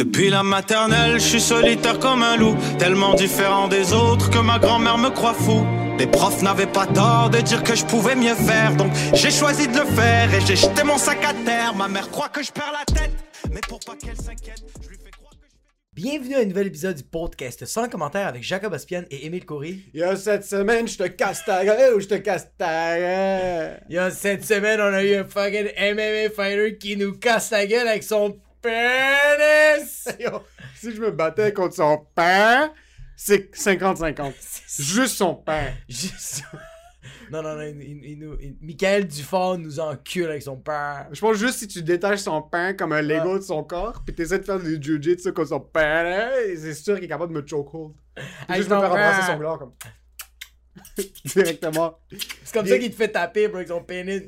Depuis la maternelle, je suis solitaire comme un loup, tellement différent des autres que ma grand-mère me croit fou. Les profs n'avaient pas tort de dire que je pouvais mieux faire, donc j'ai choisi de le faire et j'ai jeté mon sac à terre. Ma mère croit que je perds la tête, mais pour pas qu'elle s'inquiète, je lui fais croire que je Bienvenue à un nouvel épisode du podcast sans commentaire avec Jacob Aspian et Émile Coury. Yo, cette semaine, je te casse ta gueule ou je te casse ta gueule? Yo, cette semaine, on a eu un fucking MMA fighter qui nous casse la gueule avec son pénis! Si je me battais contre son père, c'est 50-50. Juste son père. Juste... Non, non, non, il, il- il Michael Dufort nous encule avec son père. Je pense juste si tu détaches son pain comme un Lego de son corps, puis t'essaies de faire du jiu-jitsu contre son père, c'est sûr qu'il est capable de me chokehold. Juste me faire embrasser son gland comme. Directement. C'est comme ça qu'il te fait taper, bro, avec son pénis.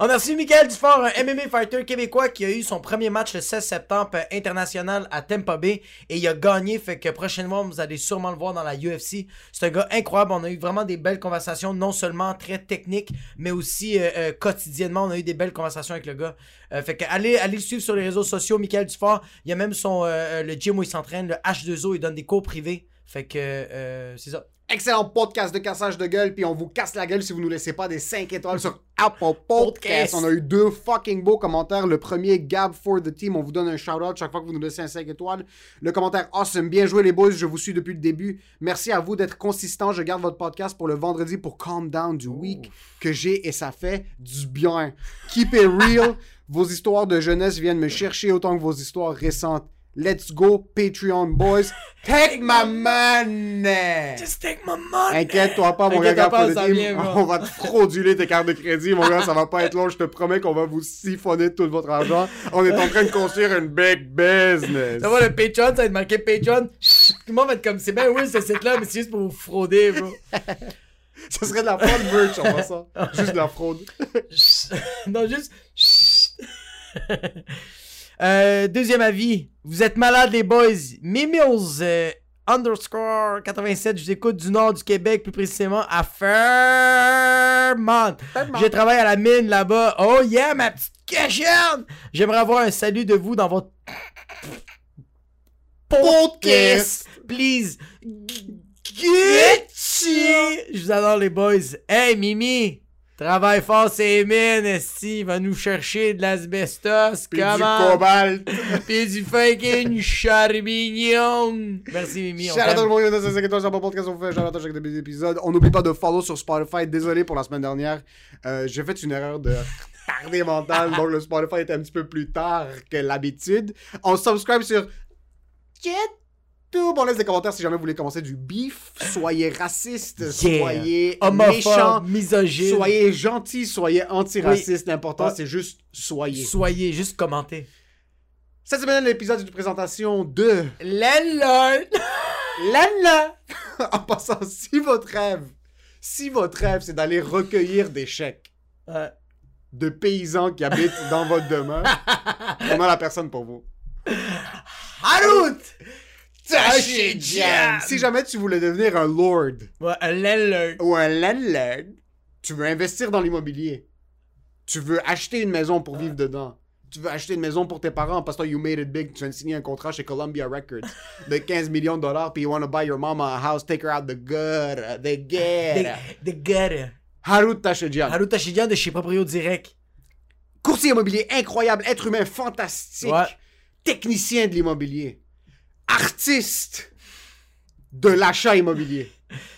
On a reçu Michael Dufort, un MMA fighter québécois qui a eu son premier match le 16 septembre euh, international à Tampa Bay et il a gagné, fait que prochainement vous allez sûrement le voir dans la UFC. C'est un gars incroyable, on a eu vraiment des belles conversations, non seulement très techniques, mais aussi euh, euh, quotidiennement, on a eu des belles conversations avec le gars. Fait que allez, allez le suivre sur les réseaux sociaux, Michael Dufort. Il y a même son le gym où il s'entraîne, le H2O, il donne des cours privés. Fait que c'est ça. Excellent podcast de cassage de gueule, puis on vous casse la gueule si vous nous laissez pas des 5 étoiles sur Apple Podcast. On a eu deux fucking beaux commentaires. Le premier, Gab for the team, on vous donne un shout-out chaque fois que vous nous laissez un 5 étoiles. Le commentaire, awesome, bien joué les boys, je vous suis depuis le début. Merci à vous d'être consistants. Je garde votre podcast pour le vendredi pour Calm Down du week que j'ai et ça fait du bien. Keep it real. vos histoires de jeunesse viennent me chercher autant que vos histoires récentes. Let's go, Patreon boys. Take my money! Just take my money! Inquiète-toi pas, mon gars, pas, the vient. On va te frauduler tes cartes de crédit, mon gars. Ça va pas être long. Je te promets qu'on va vous siphonner tout votre argent. On est en train de construire une big business. Ça va, le Patreon, ça va être marqué Patreon. Chut, Tout le monde va être comme, c'est bien oui ce site-là, mais c'est juste pour vous frauder, bro. Ce serait de la fraude merch en passant. Juste de la fraude. Chut. non, juste. Euh, deuxième avis. Vous êtes malades, les boys. Mimils euh, underscore 87. Je vous écoute du nord du Québec, plus précisément à Fairmont. Je travaille à la mine là-bas. Oh yeah, ma petite cachette! J'aimerais avoir un salut de vous dans votre podcast. Please. Gucci! Je vous adore, les boys. Hey, Mimi! Travaille fort, c'est mines. Il va nous chercher de l'asbestos. Puis du Comment? cobalt. Pis du fucking charbignon. Merci, Mimi. on Shout out à tout le monde, a 5 étoiles sur Apple Podcast, on vous fait shout out à chaque début d'épisode. On n'oublie pas de follow sur Spotify. Désolé pour la semaine dernière. Euh, J'ai fait une erreur de tardé mental, donc le Spotify était un petit peu plus tard que l'habitude. On subscribe sur YouTube. On laisse des commentaires si jamais vous voulez commencer du beef. Soyez raciste, Yeah. soyez méchant, misogyne. soyez gentil, soyez antiraciste. L'important, Ouais. c'est juste soyez. Soyez, juste commentez. Cette semaine, l'épisode de présentation de Landlord! Lala! en passant, si votre rêve, si votre rêve, c'est d'aller recueillir des chèques Ouais. de paysans qui habitent dans votre demeure, on a la personne pour vous. Harut! Tashijan! Si jamais tu voulais devenir un lord Ouais, un landlord. ou un landlord, tu veux investir dans l'immobilier, tu veux acheter une maison pour vivre dedans, tu veux acheter une maison pour tes parents parce que you made it big, tu viens de signer un contrat chez Columbia Records de 15 millions de dollars, puis you want to buy your mama a house, take her out the gutter, the The, gutter. the gutter. Harut Tashijan. Harut Tashidian de chez Proprio Direct. Courtier immobilier incroyable, être humain fantastique, Ouais. technicien de l'immobilier, artiste de l'achat immobilier.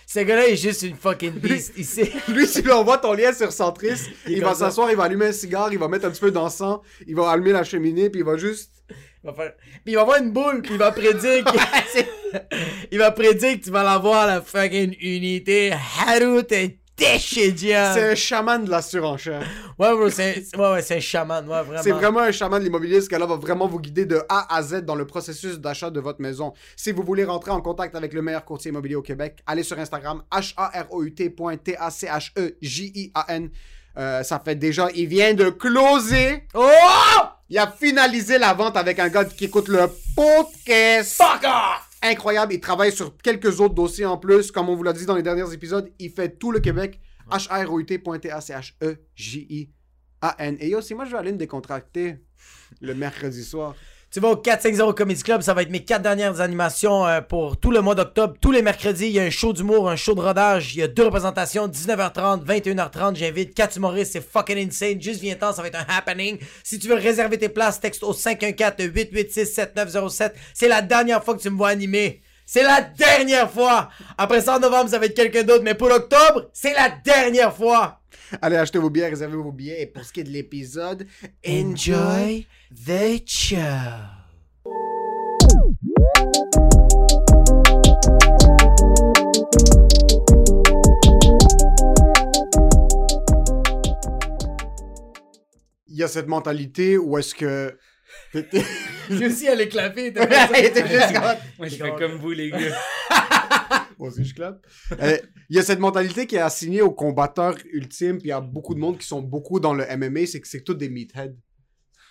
Ce gars-là est juste une fucking beast. Il sait. Lui, si lui envoie ton lien sur Centris, Il va s'asseoir, il va allumer un cigare, il va mettre un petit peu d'encens, il va allumer la cheminée, puis il va juste... Il va faire... Puis il va avoir une boule, puis il va prédire que... il va prédire que tu vas l'avoir la fucking unité. Harut et Tashidian. C'est un chaman de la surenchère. Ouais, bro, c'est ouais, ouais, c'est un chaman, ouais, vraiment. C'est vraiment un chaman de l'immobilier. Ce gars-là va vraiment vous guider de A à Z dans le processus d'achat de votre maison. Si vous voulez rentrer en contact avec le meilleur courtier immobilier au Québec, allez sur Instagram, H-A-R-O-U-T.T-A-C-H-E-J-I-A-N. Euh, ça fait déjà, il vient de closer. Oh! Il a finalisé la vente avec un gars qui écoute le podcast. Fuck off! Incroyable. Il travaille sur quelques autres dossiers en plus. Comme on vous l'a dit dans les derniers épisodes, il fait tout le Québec. H-R-O-U-T.T-A-C-H-E-J-I. A-N. Et yo, si moi je vais aller me décontracter le mercredi soir. Tu vas au 450 Comedy Club, ça va être mes quatre dernières animations euh, pour tout le mois d'octobre. Tous les mercredis, il y a un show d'humour, un show de rodage. Il y a deux représentations, 19h30, 21h30. J'invite quatre humoristes, c'est fucking insane. Juste viens-t'en, ça va être un happening. Si tu veux réserver tes places, texte au 514-886-7907. C'est la dernière fois que tu me vois animer. C'est la dernière fois. Après ça, en novembre, ça va être quelqu'un d'autre. Mais pour octobre, c'est la dernière fois. Allez, achetez vos billets, réservez vos billets. Et pour ce qui est de l'épisode, Enjoy the show. il y a cette mentalité où est-ce que. Lui aussi, elle est clapée. Il était juste comme- Moi, je fais comme vous, les gars. Aussi, je clappe. Euh, Il y a cette mentalité qui est assignée aux combatteurs ultimes, puis il y a beaucoup de monde qui sont beaucoup dans le MMA, c'est que c'est tous des meatheads.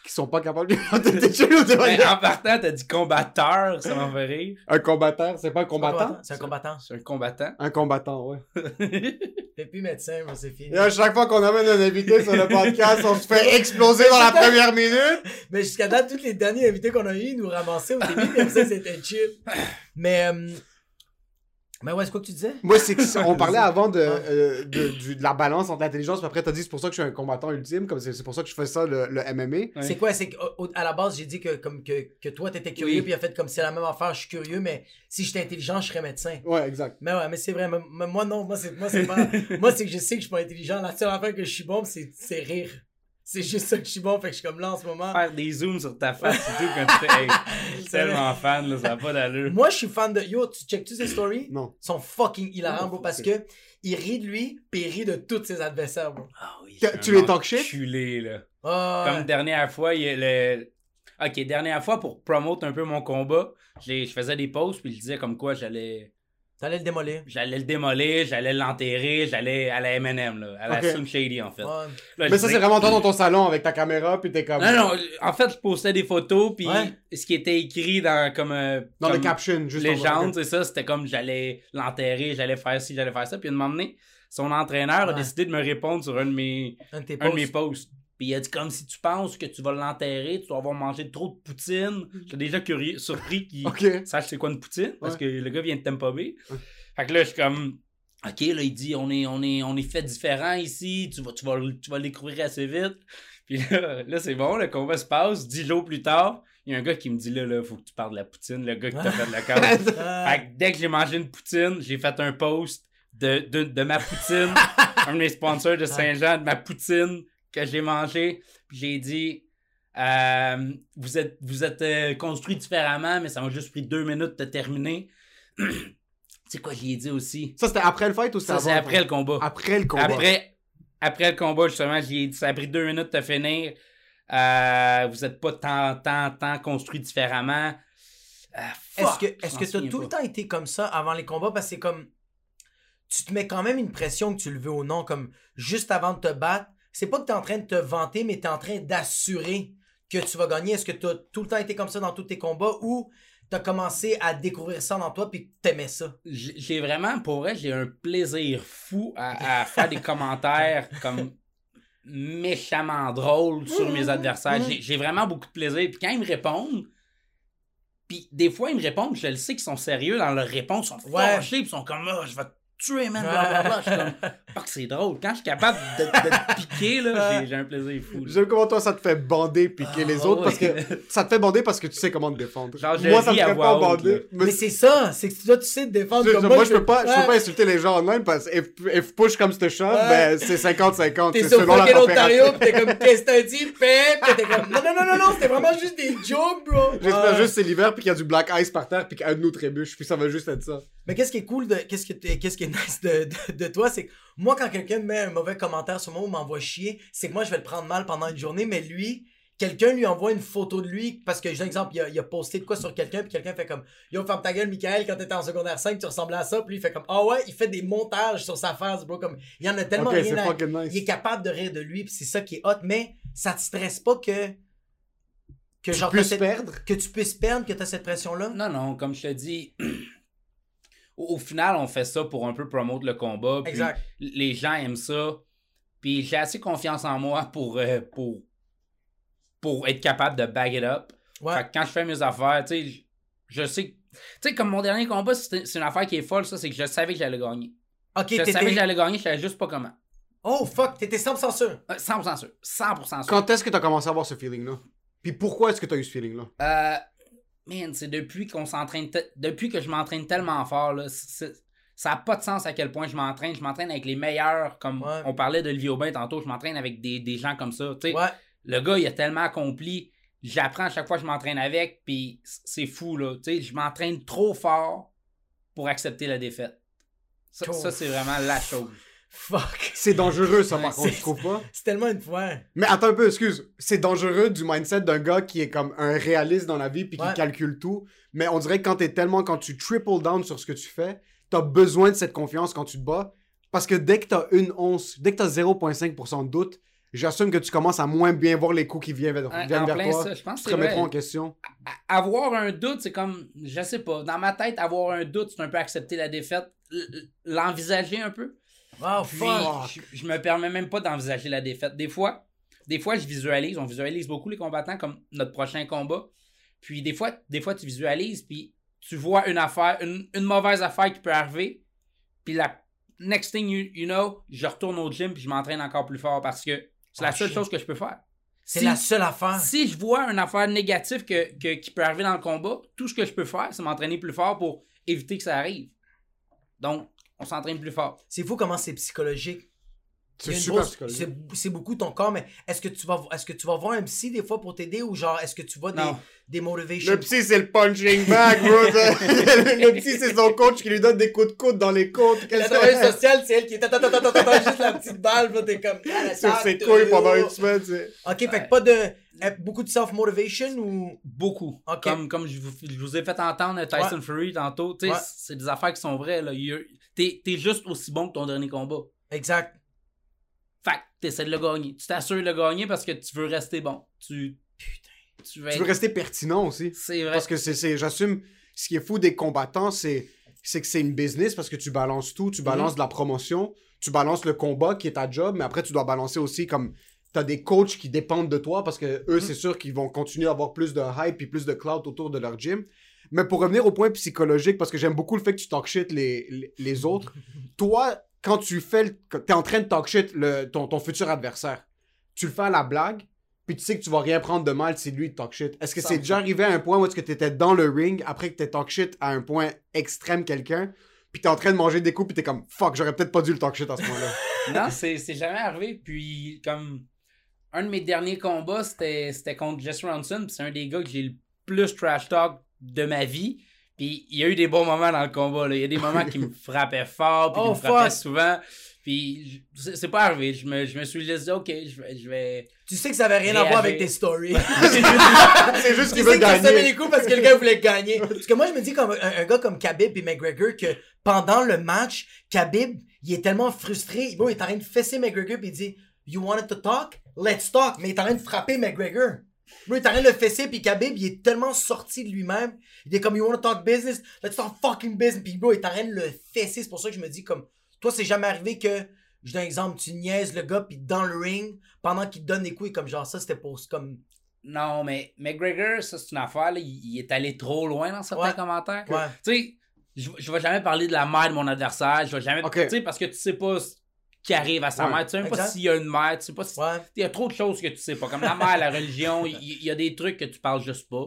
Qui sont pas capables de. T'es chill ou t'es pas- Mais en partant, t'as dit combatteur, ça m'en fait rire. Un combattant, c'est pas un combattant? C'est un combattant. C'est un combattant. Un combattant, ouais. T'es plus médecin, moi, c'est fini. Et à chaque fois qu'on amène un invité sur le podcast, on se fait exploser dans la première minute. Mais jusqu'à date, tous les derniers invités qu'on a eu, ils nous ramassaient au début, comme ça, c'était chill. Mais, euh... mais ouais, c'est quoi que tu disais? Moi, c'est que on parlait avant de, euh, de, du- de la balance entre l'intelligence, puis après, t'as dit c'est pour ça que je suis un combattant ultime, comme c'est c'est pour ça que je fais ça, le, le MMA. Ouais. C'est quoi? C'est qu'à la base, j'ai dit que, comme, que, que toi, t'étais curieux, Oui. puis il a fait comme c'est la même affaire, je suis curieux, mais si j'étais intelligent, je serais médecin. Ouais, exact. Mais ouais, mais c'est vrai, mais, mais moi non, moi c'est moi c'est pas moi c'est que je sais que je suis pas intelligent, la seule affaire que je suis bon, c'est c'est rire. C'est juste ça que je suis bon, fait que je suis comme là en ce moment. Faire des zooms sur ta face, c'est tout quand tu fais. Hey, je suis tellement fan, là, ça n'a pas d'allure. Moi, je suis fan de yo, tu check tu ces stories? Non. Ils sont fucking hilarants, bro, parce que il rit de lui, puis il rit de tous ses adversaires, bro. Ah oui, Tu- les talk shit? enculé, là. Comme dernière fois, il y a le. Ok, dernière fois pour promote un peu mon combat, j'ai- je faisais des pauses puis je disais comme quoi j'allais T'allais le démolir. j'allais le démolir, j'allais l'enterrer, j'allais à la M&M là, à la Ok. Slim Shady en fait. Ouais. Là, Mais ça, c'est vraiment toi dans ton salon avec ta caméra, puis t'es comme. Non non, en fait, je postais des photos puis Ouais. ce qui était écrit dans comme euh, Dans le caption, juste légende, c'est ça, c'était comme j'allais l'enterrer, j'allais faire ci, j'allais faire ça puis à un moment donné, son entraîneur a décidé de me répondre sur un de mes Un de tes un de mes posts. Puis il a dit comme si tu penses que tu vas l'enterrer, tu vas avoir mangé trop de poutine. J'étais déjà curieux, surpris qu'il sache c'est quoi une poutine, parce Ouais. que le gars vient de Tampa Bay. Fait que là, je suis comme, ok, là, il dit, on est, on est, on est fait différent ici, tu vas, tu vas, tu vas le découvrir assez vite. Puis là, là c'est bon, le combat se passe, dix jours plus tard, il y a un gars qui me dit, là, là, faut que tu parles de la poutine, le gars qui t'a fait de la carte. Fait que dès que j'ai mangé une poutine, j'ai fait un post de, de, de ma poutine, un de mes sponsors de Saint-Jean, de ma poutine que j'ai mangé. Puis j'ai dit euh, Vous êtes, vous êtes euh, construit différemment, mais ça m'a juste pris deux minutes de terminer. C'est quoi, j'y ai dit aussi? Ça, c'était après le fight ou c'était Ça, c'est après le combat. Après le combat. Après, après le combat, justement, j'y ai dit Ça a pris deux minutes de finir. Euh, vous êtes pas tant, tant, tant construit différemment. Est-ce que est-ce que t'as tout pas. le temps été comme ça avant les combats? Parce que c'est comme tu te mets quand même une pression que tu le veux ou non comme juste avant de te battre, c'est pas que tu es en train de te vanter mais tu es en train d'assurer que tu vas gagner. Est-ce que tu as tout le temps été comme ça dans tous tes combats ou tu as commencé à découvrir ça dans toi puis que t'aimais ça? J'ai vraiment, pour vrai, j'ai un plaisir fou à, à faire des commentaires comme méchamment drôles sur mes adversaires. J'ai- J'ai vraiment beaucoup de plaisir. Puis quand ils me répondent, puis des fois ils me répondent, je le sais qu'ils sont sérieux dans leur réponse, ils sont Ouais. fâchés, ils sont comme Ah, je vais te tuer, man, blablabla. Je suis comme Fuck, c'est drôle. Quand je suis capable de, de te piquer, là, j'ai- un plaisir fou. J'aime comment toi ça te fait bander piquer les Ah, autres ouais. parce que ça te fait bander parce que tu sais comment te défendre. Genre, moi ça me fait pas bander. Mais Mais c'est ça, c'est que toi tu sais te défendre je- comme moi, moi. je peux pas je peux Ouais. pas insulter les gens en même parce que if, if push comme ce Ouais. ben c'est 50-50 T'es c'est sur selon la fucking. Ontario, pis t'es comme, qu'est-ce que t'as dit, Pep? Pis t'es comme, non, non, non, non, non, c'était vraiment juste des jokes, bro. J'espère Ouais. juste que c'est l'hiver puis qu'il y a du black ice par terre puis qu'un de nous trébuche puis ça va juste être ça. Mais qu'est-ce qui est cool, de, qu'est-ce, que t'es- qu'est-ce qui est nice de, toi, c'est que moi, quand quelqu'un me met un mauvais commentaire sur moi ou m'envoie chier, c'est que moi, je vais le prendre mal pendant une journée, mais lui, quelqu'un lui envoie une photo de lui, parce que, j'ai un exemple, il a, il a posté de quoi sur quelqu'un, puis quelqu'un fait comme, Yo, ferme ta gueule, Michael, quand t'étais en secondaire 5, tu ressemblais à ça, puis lui, il fait comme, ah ouais, il fait des montages sur sa face, bro, comme, il y en a tellement rien à... nice. Il est capable de rire de lui, puis c'est ça qui est hot, mais ça te stresse pas que. Que Tu genre, puisses cette- perdre? que tu puisses perdre, que t'as cette pression-là? Non, non, comme je te dis, au, au final, on fait ça pour un peu promouvoir le combat. puis Exact. Les gens aiment ça Puis j'ai assez confiance en moi pour, euh, pour, pour être capable de bag it up. Ouais. Fait que quand je fais mes affaires, tu sais, je- je sais. que- Tu sais, comme mon dernier combat, c'est une affaire qui est folle, ça, c'est que je savais que j'allais gagner. Ok, Je savais que j'allais gagner, je savais juste pas comment. Oh fuck, t'étais 100% sûr. Euh, 100% sûr. 100% sûr. Quand est-ce que t'as commencé à avoir ce feeling-là? Puis pourquoi est-ce que t'as eu ce feeling-là? Euh, man, c'est depuis qu'on s'entraîne. Depuis que je m'entraîne tellement fort, là, ça n'a pas de sens à quel point je m'entraîne. Je m'entraîne avec les meilleurs, comme Ouais. on parlait de Livio Bain tantôt, je m'entraîne avec des, des gens comme ça. Ouais. le gars, il a tellement accompli. J'apprends à chaque fois que je m'entraîne avec, puis c'est fou, là. Je m'entraîne trop fort pour accepter la défaite. Ça, ça, c'est vraiment la chose. Fuck. C'est dangereux, ça, par contre, c'est- tu trouves pas? C'est tellement une fois. Mais attends un peu, excuse. C'est dangereux du mindset d'un gars qui est comme un réaliste dans la vie puis qui calcule tout. Mais on dirait que quand t'es tellement, quand tu triple down sur ce que tu fais, t'as besoin de cette confiance quand tu te bats. Parce que dès que t'as une once, dès que t'as 0,5% de doute, j'assume que tu commences à moins bien voir les coups qui viennent vers, En- viennent en vers plein toi. ça, je pense te remettras en question. à- avoir un doute, c'est comme, je sais pas, dans ma tête, avoir un doute, c'est un peu accepter la défaite, l'envisager un peu. Wow, Puis, fuck. je, je me permets même pas d'envisager la défaite. Des fois, des fois, je visualise, on visualise beaucoup les combattants comme notre prochain combat. Puis des fois, des fois tu visualises, puis tu vois une affaire, une, une mauvaise affaire qui peut arriver, puis la next thing you, you know, je retourne au gym puis je m'entraîne encore plus fort parce que c'est la Oh, seule shit. chose que je peux faire. C'est Si- la seule affaire. si je vois une affaire négative que, que- qui peut arriver dans le combat, tout ce que je peux faire, c'est m'entraîner plus fort pour éviter que ça arrive. Donc, on s'entraîne plus fort. C'est fou comment c'est psychologique. C'est super grosse- psychologique. C'est c'est beaucoup ton corps, mais est-ce que tu vas est-ce que tu vas voir un psy des fois pour t'aider ou genre est-ce que tu vois des, des motivations? Le psy, c'est le punching bag, bro. le psy, c'est son coach qui lui donne des coups de coude dans les côtes. La travailleuse sociale, c'est elle qui est ta- ta- ta- ta- ta- ta- ta- juste la petite balle, t'es comme Sur ses couilles pendant une semaine, c'est... Ok, fait que pas de beaucoup de self-motivation ou? Beaucoup. Comme, comme je, vous, je vous ai fait entendre Tyson Fury tantôt, tu sais, Ouais. c'est des affaires qui sont vraies. T'es t'es juste aussi bon que ton dernier combat. exact. Fait que t'essaies de le gagner. Tu t'assures de le gagner parce que tu veux rester bon. Tu, tu veux, Tu veux rester pertinent aussi. C'est vrai. Parce que c'est, c'est- j'assume, ce qui est fou des combattants, c'est, c'est que c'est une business parce que tu balances tout. Tu balances de la promotion, tu balances le combat qui est ta job, mais après, tu dois balancer aussi comme. T'as des coachs qui dépendent de toi parce que eux, c'est sûr qu'ils vont continuer à avoir plus de hype et plus de clout autour de leur gym. Mais pour revenir au point psychologique, parce que j'aime beaucoup le fait que tu talk shit les, les, les autres, toi, quand tu fais, t'es en train de talk shit le, ton, ton futur adversaire, tu le fais à la blague, puis tu sais que tu vas rien prendre de mal si lui il talk shit. Est-ce que c'est 100%. déjà arrivé à un point où est-ce que t'étais dans le ring après que t'es talk shit à un point extrême quelqu'un, puis t'es en train de manger des coups, puis t'es comme fuck, j'aurais peut-être pas dû le talk shit à ce point-là? Non, c'est c'est jamais arrivé. Puis, comme un de mes derniers combats, c'était c'était contre Jesse Ronson. C'est un des gars que j'ai le plus trash talk de ma vie. Puis, il y a eu des bons moments dans le combat. Là. Il y a des moments qui me frappaient fort, puis Oh, qui me frappaient fuck. souvent. Puis, c'est pas arrivé. Je me, je me suis juste dit, OK, je vais. Je vais... Tu sais que ça avait rien à voir avec tes stories. c'est juste qu'il veut gagner. les coups parce que le gars voulait gagner. Parce que moi, je me dis comme un, un gars comme Khabib et McGregor que pendant le match, Khabib, il est tellement frustré. Bon, il est en train de fesser McGregor puis il dit You wanted to talk? Let's talk. Mais il est en train de frapper McGregor. Bro, il est en train de le fesser puis Khabib, il est tellement sorti de lui-même. Il est comme You wanna talk business? Let's talk fucking business. Puis bro, il est en train de le fesser. C'est pour ça que je me dis comme Toi, c'est jamais arrivé que. Je donne un exemple, tu niaises le gars puis dans le ring, pendant qu'il te donne des coups, comme genre ça, c'était pour comme. Non, mais McGregor, ça, c'est une affaire. Là. Il, est allé trop loin dans certains Ouais. commentaires. Ouais. Tu sais, je, je vais jamais parler de la mère de mon adversaire. Je vais jamais. Ok. Tu sais, parce que tu sais pas qui arrive à sa Ouais. mère. Tu sais même pas s'il y a une mère. Tu sais pas si. Ouais. Il y a trop de choses que tu sais pas. Comme la mère, la religion, il il y, a des trucs que tu parles juste pas.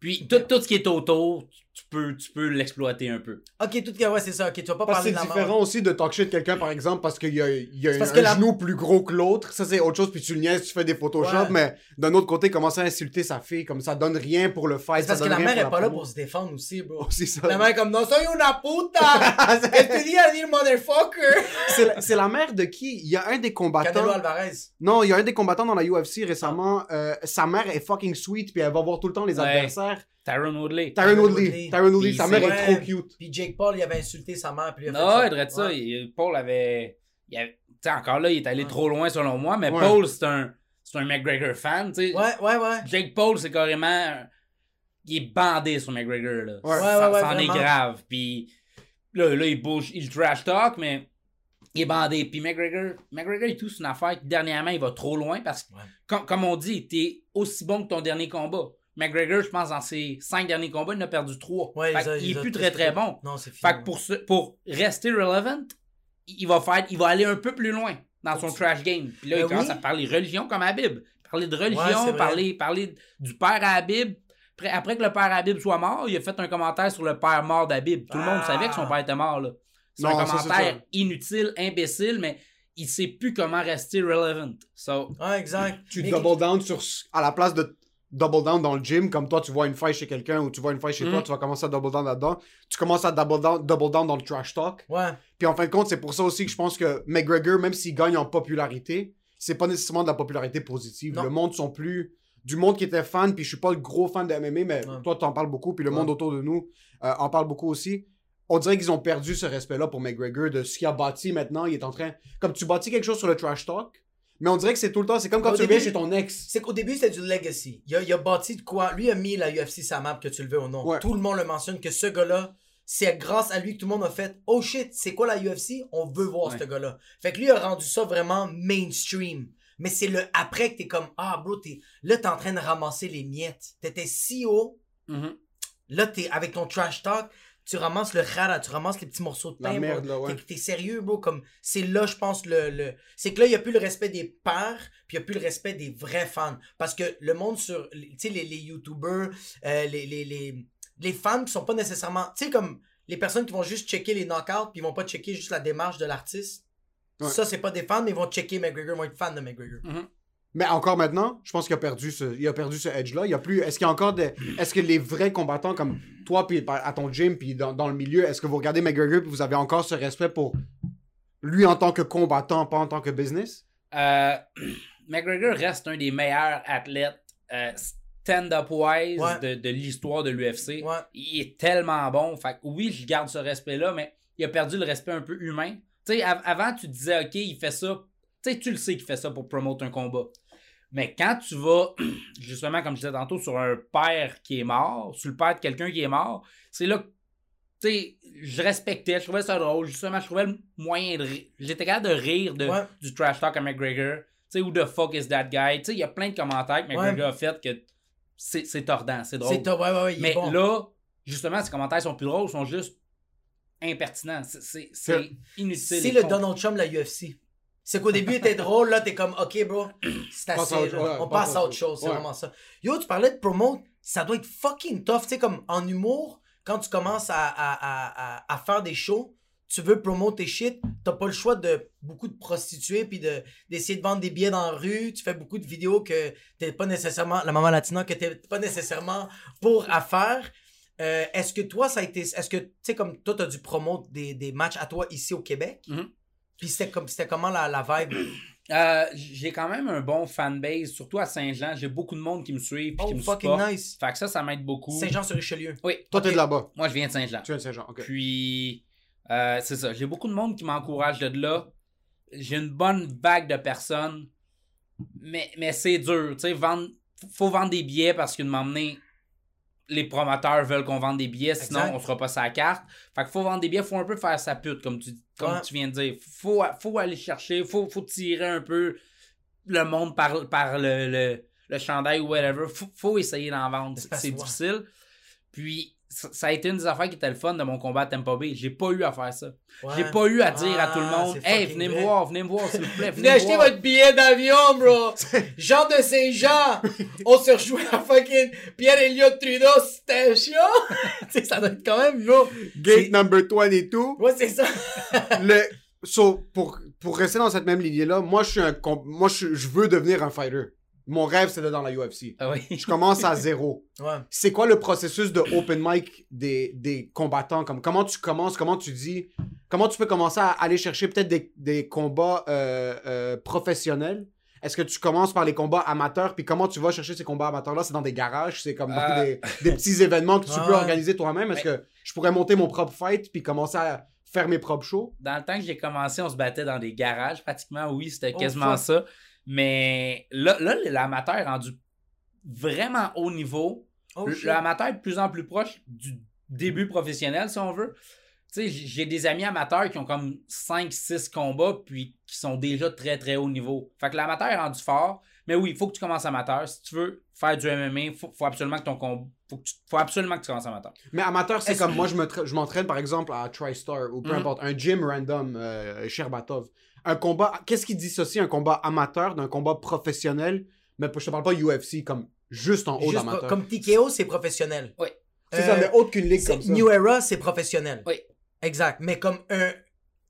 Puis tout, tout ce qui est autour, tu peux, tu peux l'exploiter un peu. Ok, tout cas, ouais, c'est ça. Ok, tu vas pas Parce que parler c'est de la différent mort. aussi de talk shit quelqu'un, par exemple, parce qu'il y a, il y a C'est un, parce que la- genou plus gros que l'autre. Ça, c'est autre chose, puis tu le niaises, tu fais des Photoshop, Ouais. mais d'un autre côté, commencer à insulter sa fille, comme ça donne rien pour le fight. C'est parce que la mère est pas là pour se défendre aussi, bro. C'est ça. La mère est comme, non, soy una puta! Tu dis à dire, motherfucker? C'est la, c'est la mère de qui? Il y a un des combattants. Canelo Alvarez. Non, il y a un des combattants dans la UFC récemment. euh, sa mère est fucking sweet, puis elle va voir tout le temps les Ouais. adversaires. Tyron Woodley. Tyron Woodley. Tyron Woodley, sa mère est trop cute. Puis Jake Paul, il avait insulté sa mère, puis il a fait Non, ça. il dirait ça. Ouais. il- Paul avait. il avait- tu sais, encore là, il est allé Ouais. trop loin selon moi, mais Ouais. Paul, c'est un, c'est un McGregor fan. tu sais. Ouais, ouais, ouais. Jake Paul, c'est carrément. Il est bandé sur McGregor. Là. Ouais. Ça, Ouais, ouais, c'en est grave. Puis là, là, il bouge, il trash talk, mais il est bandé. Puis McGregor, McGregor et tout, c'est une affaire qui, dernièrement, il va trop loin parce que, Ouais. comme, comme on dit, t'es aussi bon que ton dernier combat. McGregor, je pense, dans ses cinq derniers combats, il en a perdu trois. Ouais, Fait ils ont- qu'il ils est plus très très bon. Non, c'est fini. Fait que pour, ce- pour rester relevant, il va faire, il va aller un peu plus loin dans son trash game. Puis là, Ben il commence oui. à parler religion comme Habib. Parler de religion, parler, parler du père à Habib. Après, après que le père Habib soit mort, il a fait un commentaire sur le père mort d'Habib. Tout le monde Ah. savait que son père était mort. là. C'est un commentaire ça. inutile, imbécile, mais il sait plus comment rester relevant. So, Ouais, exact. Tu Mais- double down sur. À la place de double down dans le gym, comme toi, tu vois une faille chez quelqu'un ou tu vois une faille chez Mm. toi, tu vas commencer à double down là-dedans. Tu commences à double down, double down dans le trash talk. Ouais. Puis en fin de compte, c'est pour ça aussi que je pense que McGregor, même s'il gagne en popularité, c'est pas nécessairement de la popularité positive. Non. Le monde sont plus. Du monde qui était fan, puis je suis pas le gros fan de MMA, mais Ouais. toi, t'en parles beaucoup, puis le Ouais. monde autour de nous euh, en parle beaucoup aussi. On dirait qu'ils ont perdu ce respect-là pour McGregor, de ce qu'il a bâti maintenant. Il est en train. Comme tu bâtis quelque chose sur le trash talk, mais on dirait que c'est tout le temps. C'est comme quand Au tu début- reviens chez ton ex. C'est qu'au début, c'était du legacy. Il a, il a bâti de quoi? Lui a mis la UFC sa map, que tu le veux ou non. Ouais. Tout le monde le mentionne que ce gars-là, c'est grâce à lui que tout le monde a fait Oh shit, c'est quoi la UFC On veut voir Ouais. ce gars-là. Fait que lui a rendu ça vraiment mainstream. Mais c'est le après que t'es comme Ah, bro, t'es, là, t'es en train de ramasser les miettes. T'étais si haut. mhm. Là, t'es avec ton trash talk. Tu ramasses le rara, tu ramasses les petits morceaux de pain. ouais. T'es, sérieux, bro. Comme, c'est là, je pense, le, le... C'est que là, il n'y a plus le respect des pairs, puis il n'y a plus le respect des vrais fans. Parce que le monde sur... Tu sais, les, les YouTubers, euh, les, les, les, les fans qui sont pas nécessairement... Tu sais, comme les personnes qui vont juste checker les knockouts, puis ils vont pas checker juste la démarche de l'artiste. Ouais. Ça, c'est pas des fans, mais ils vont checker McGregor, ils vont être fans de McGregor. Mais encore maintenant, je pense qu'il a perdu ce, il a perdu ce edge-là. Il y a plus. Est-ce qu'il y a encore des. Est-ce que les vrais combattants comme toi, puis à ton gym, puis dans, dans le milieu, est-ce que vous regardez McGregor, puis vous avez encore ce respect pour lui en tant que combattant, pas en tant que business? Euh, McGregor reste un des meilleurs athlètes euh, stand-up wise Ouais. de, de l'histoire de l'UFC. Ouais. Il est tellement bon. Fait que oui, je garde ce respect-là, mais il a perdu le respect un peu humain. Tu sais, av- avant, tu te disais, OK, il fait ça. Tu sais, tu le sais qu'il fait ça pour promouvoir un combat. Mais quand tu vas, justement, comme je disais tantôt, sur un père qui est mort, sur le père de quelqu'un qui est mort, c'est là que, tu sais, je respectais, je trouvais ça drôle. Justement, je trouvais le moyen de rire. J'étais capable de rire de, Ouais. du trash talk à McGregor. Tu sais, who the fuck is that guy? Tu sais, il y a plein de commentaires que McGregor a fait que c'est c'est tordant, c'est drôle. Ouais, Mais bon. là, justement, ces commentaires sont plus drôles, sont juste impertinents. C'est- C'est c'est inutile. C'est le. Donald Trump de la UFC. C'est qu'au début, était drôle, là, t'es comme, OK, bro, c'est assez, ouais, on passe à autre chose, c'est Ouais. vraiment ça. Yo, tu parlais de promote, ça doit être fucking tough, tu sais, comme en humour, quand tu commences à, à, à, à, à faire des shows, tu veux promouvoir tes shit, t'as pas le choix de beaucoup de prostituées, puis de, d'essayer de vendre des billets dans la rue, tu fais beaucoup de vidéos que t'es pas nécessairement, la maman latina, que t'es pas nécessairement pour à faire. Euh, est-ce que toi, ça a été. Est-ce que, tu sais, comme toi, t'as dû promouvoir des, des matchs à toi ici au Québec? Mhm. Puis c'était comme c'était comment la, la vibe? Euh, J'ai quand même un bon fanbase, surtout à Saint-Jean. J'ai beaucoup de monde qui me suit et Oh, qui me fucking supporte. nice. Fait que ça, ça m'aide beaucoup. Saint-Jean-sur-Richelieu. Oui, Toi, t'es de là-bas. moi, je viens de Saint-Jean. Tu viens de Saint-Jean, ok. Puis, euh, c'est ça. J'ai beaucoup de monde qui m'encourage de là. J'ai une bonne vague de personnes. Mais, mais c'est dur. Tu sais, vendre, faut vendre des billets parce qu'une moment donné, les promoteurs veulent qu'on vende des billets, sinon on sera pas sa carte. Fait qu'il faut vendre des billets, faut un peu faire sa pute, comme tu, comme Ouais. tu viens de dire. Faut, faut aller chercher, faut, faut tirer un peu le monde par, par le, le, le chandail ou whatever. Faut, faut essayer d'en vendre. C'est difficile. Puis, ça, a été une des affaires qui était le fun de mon combat à Tampa Bay. J'ai pas eu à faire ça. Ouais. J'ai pas eu à dire à tout le Ah, monde Hey, venez me voir, venez me voir, s'il vous plaît. Venez acheter voir. votre billet d'avion, bro! Jean de Saint-Jean! On se rejoint à fucking Pierre-Éliott Trudeau Station! ça doit être quand même, bro! Gate number 22. Ouais, c'est ça! le, so, pour, pour rester dans cette même lignée-là, moi, je suis un, com- moi, je, je veux devenir un fighter. Mon rêve, c'est d'être dans la UFC. Ah oui. Je commence à zéro. Ouais. C'est quoi le processus de open mic des, des combattants? Comme, comment tu commences? Comment tu dis? Comment tu peux commencer à aller chercher peut-être des, des combats euh, euh, professionnels? Est-ce que tu commences par les combats amateurs? Puis comment tu vas chercher ces combats amateurs-là? C'est dans des garages? C'est comme dans Euh. des, des petits événements que tu peux ouais. organiser toi-même? Est-ce que je pourrais monter mon propre fight puis commencer à faire mes propres shows? Dans le temps que j'ai commencé, on se battait dans des garages pratiquement. Oui, c'était Oh, quasiment ça. Mais là, là l'amateur est rendu vraiment haut niveau. Oh. L'amateur est de plus en plus proche du début professionnel, si on veut. Tu sais, j'ai des amis amateurs qui ont comme 5-6 combats, puis qui sont déjà très très haut niveau. Fait que l'amateur est rendu fort, mais oui, il faut que tu commences amateur. Si tu veux faire du MMA, il faut, faut absolument que ton combat. Faut, que tu- faut absolument que tu commences amateur. Mais amateur, c'est comme que- moi, je me tra- je m'entraîne par exemple à TriStar ou peu Mhm. importe, un gym random, euh, Sherbatov. Un combat, qu'est-ce qui dissocie un combat amateur d'un combat professionnel? Mais je te parle pas UFC, comme juste en haut Juste d'amateur. pro- comme TKO, c'est professionnel. Oui. C'est ça, Euh, mais autre qu'une ligue c'est- comme ça. New Era, c'est professionnel. Oui. Exact. Mais comme un.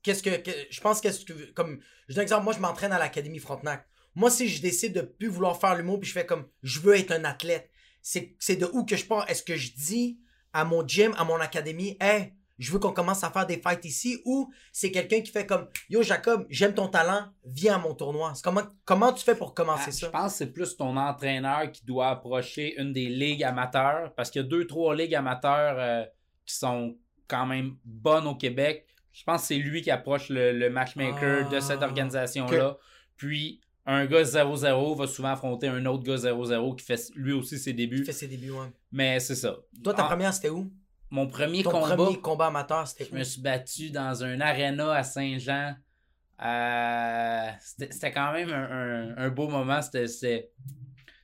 Qu'est-ce que. que- je pense qu'est-ce que. Comme. Je donne un exemple, moi, je m'entraîne à l'Académie Frontenac. Moi, si je décide de plus vouloir faire l'humour, puis je fais comme. Je veux être un athlète, c'est c'est de où que je pars? Est-ce que je dis à mon gym, à mon académie, hey, je veux qu'on commence à faire des fights ici, ou c'est quelqu'un qui fait comme. Yo, Jacob, j'aime ton talent, viens à mon tournoi. Comment, comment tu fais pour commencer Ah, ça? Je pense que c'est plus ton entraîneur qui doit approcher une des ligues amateurs parce qu'il y a deux, trois ligues amateurs euh, qui sont quand même bonnes au Québec. Je pense que c'est lui qui approche le, le matchmaker de cette Ah. organisation-là. Puis un gars 0-0 va souvent affronter un autre gars 0-0 qui fait lui aussi ses débuts. fait ses débuts, ouais. Mais c'est ça. Toi, ta première, c'était où? Mon premier Ton combat, premier combat amateur, c'était je où? me suis battu dans un arena à Saint-Jean. Euh, c'était quand même un, un- un beau moment. C'était-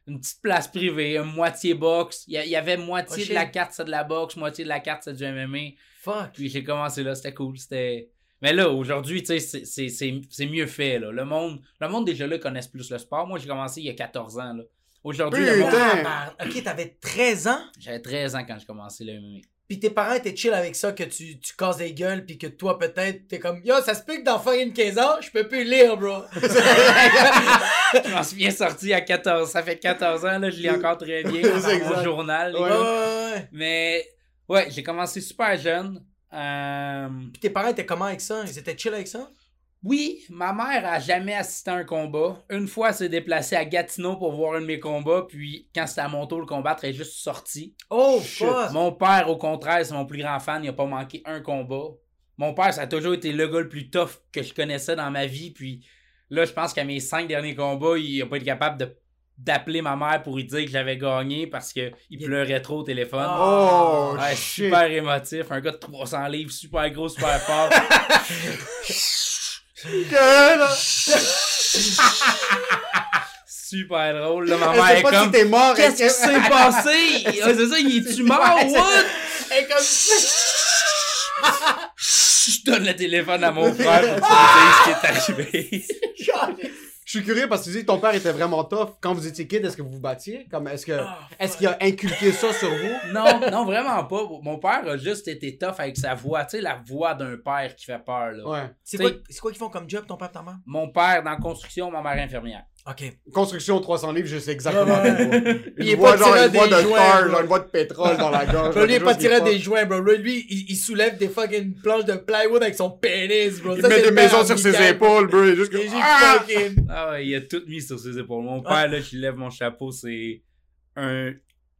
une petite place privée, une moitié boxe. Il y, avait moitié Oh, de la carte, c'est de la boxe, moitié de la carte, c'est du MMA. Fuck. Puis j'ai commencé là, c'était cool. C'était. Mais là, aujourd'hui, tu sais, c'est- mieux fait. Là. Le, monde, le monde, déjà là, connaissent plus le sport. Moi, j'ai commencé il y a 14 ans. là. Aujourd'hui, le monde. Ah, ok, t'avais 13 ans, J'avais 13 ans quand j'ai commencé le MMA. Puis tes parents étaient chill avec ça, que tu, tu casses des gueules, puis que toi, peut-être, t'es comme Yo, ça se peut que dans fucking 15 ans, je peux plus lire, bro. Je m'en suis bien sorti à 14. Ça fait 14 ans, là, je lis encore très bien dans mon journal. ouais, ouais. Mais ouais, j'ai commencé super jeune. Euh, Puis tes parents étaient comment avec ça? Ils étaient chill avec ça? Oui, ma mère a jamais assisté à un combat. Une fois, elle s'est déplacée à Gatineau pour voir un de mes combats. Puis quand c'était à mon tour, le combattre est juste sorti. Oh, Shit. fuck. Mon père, au contraire, c'est mon plus grand fan. Il a pas manqué un combat. Mon père, ça a toujours été le gars le plus tough que je connaissais dans ma vie. Puis là, je pense qu'à mes cinq derniers combats, il a pas été capable de d'appeler ma mère pour lui dire que j'avais gagné parce qu'il Il- pleurait trop au téléphone. Oh, Ouais, shit. super émotif. Un gars de 300 livres, super gros, super fort. super drôle. Là, ma Elle mère est pas comme... mort. Qu'est-ce qui s'est passé? Ouais, c'est ça, il est-tu mort? What? Et comme Je donne le téléphone à mon frère pour qu'il me dise ce qui est arrivé. Je suis curieux parce que tu dis que ton père était vraiment tough. Quand vous étiez kid, est-ce que vous vous battiez? Comme, est-ce que, Ah, est-ce qu'il a inculqué ça sur vous? Non, non, vraiment pas. Mon père a juste été tough avec sa voix. Tu sais, la voix d'un père qui fait peur. Là. Ouais. C'est quoi, c'est quoi qu'ils font comme job, ton père, ta mère? Mon père dans la construction, ma mère infirmière. Ok. Construction 300 livres, je sais exactement Ouais, voix. Il Une est voix pas genre tiré une voix des de joints, star, genre une voix de pétrole dans la gorge. Bro, lui, il est pas qui tiré est des joints, bro. Lui, lui, il, il soulève des fucking planches de plywood avec son pénis, bro. Il Ça, met des maisons sur ses épaules, bro. Il est juste Ah! fucking- Ah ouais, il a tout mis sur ses épaules. Mon père, là, je lui lève mon chapeau, c'est un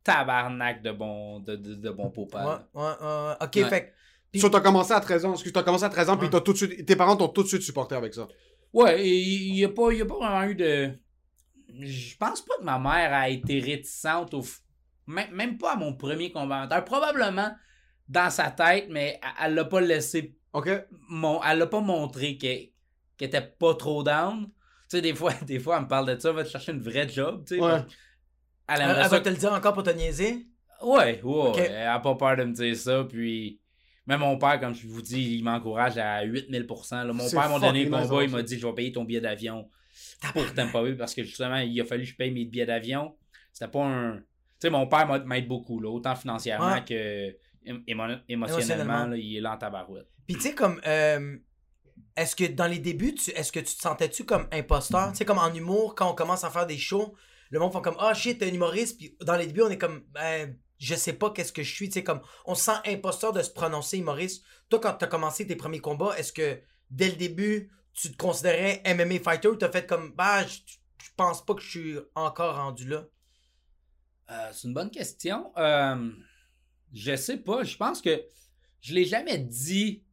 tabarnak de bon, de, de, de bon Ouais, papa. ouais, ouais. Ok, Ouais. fait que- Puis- So, t'as commencé à 13 ans, excuse, t'as commencé à 13 ans, puis t'as tout de suite, tes parents t'ont tout de suite supporté avec ça. Ouais, il n'y a, pas- il y a pas vraiment eu de. Je pense pas que ma mère a été réticente au. f- Même, même pas à mon premier commentaire. Probablement dans sa tête, mais elle- l'a pas laissé. Ok? Mon... Elle l'a pas montré qu'elle qu'elle était pas trop down. Tu sais, des fois, des fois, elle me parle de ça, elle va te chercher une vraie job, tu sais. Ouais. Elle, elle ça va te le dire encore pour te niaiser? Ouais, ouais, elle a pas peur de me dire ça, puis même mon père, comme je vous dis, il m'encourage à 8000%. Là. Mon père m'a donné le combat, il m'a dit, je vais payer ton billet d'avion pour Tampa Bay, parce que justement, il a fallu que je paye mes billets d'avion. C'était pas un... Tu sais, mon père m'a- m'aide beaucoup, là, autant financièrement Ouais. que émo- émotionnellement, là, il est là en tabarouette. Puis tu sais, comme, euh, est-ce que dans les débuts, est-ce que tu te sentais-tu comme imposteur? Tu sais, comme en humour, quand on commence à faire des shows, le monde font comme, ah shit, t'es un humoriste. Puis dans les débuts, on est comme, ben, je sais pas qu'est-ce que je suis. Tu sais, comme, on se sent imposteur de se prononcer humoriste. Toi, quand t'as commencé tes premiers combats, est-ce que dès le début, tu te considérais MMA fighter ou t'as fait comme, bah, je je pense pas que je suis encore rendu là? Euh, c'est une bonne question. Euh, je sais pas. Je pense que je l'ai jamais dit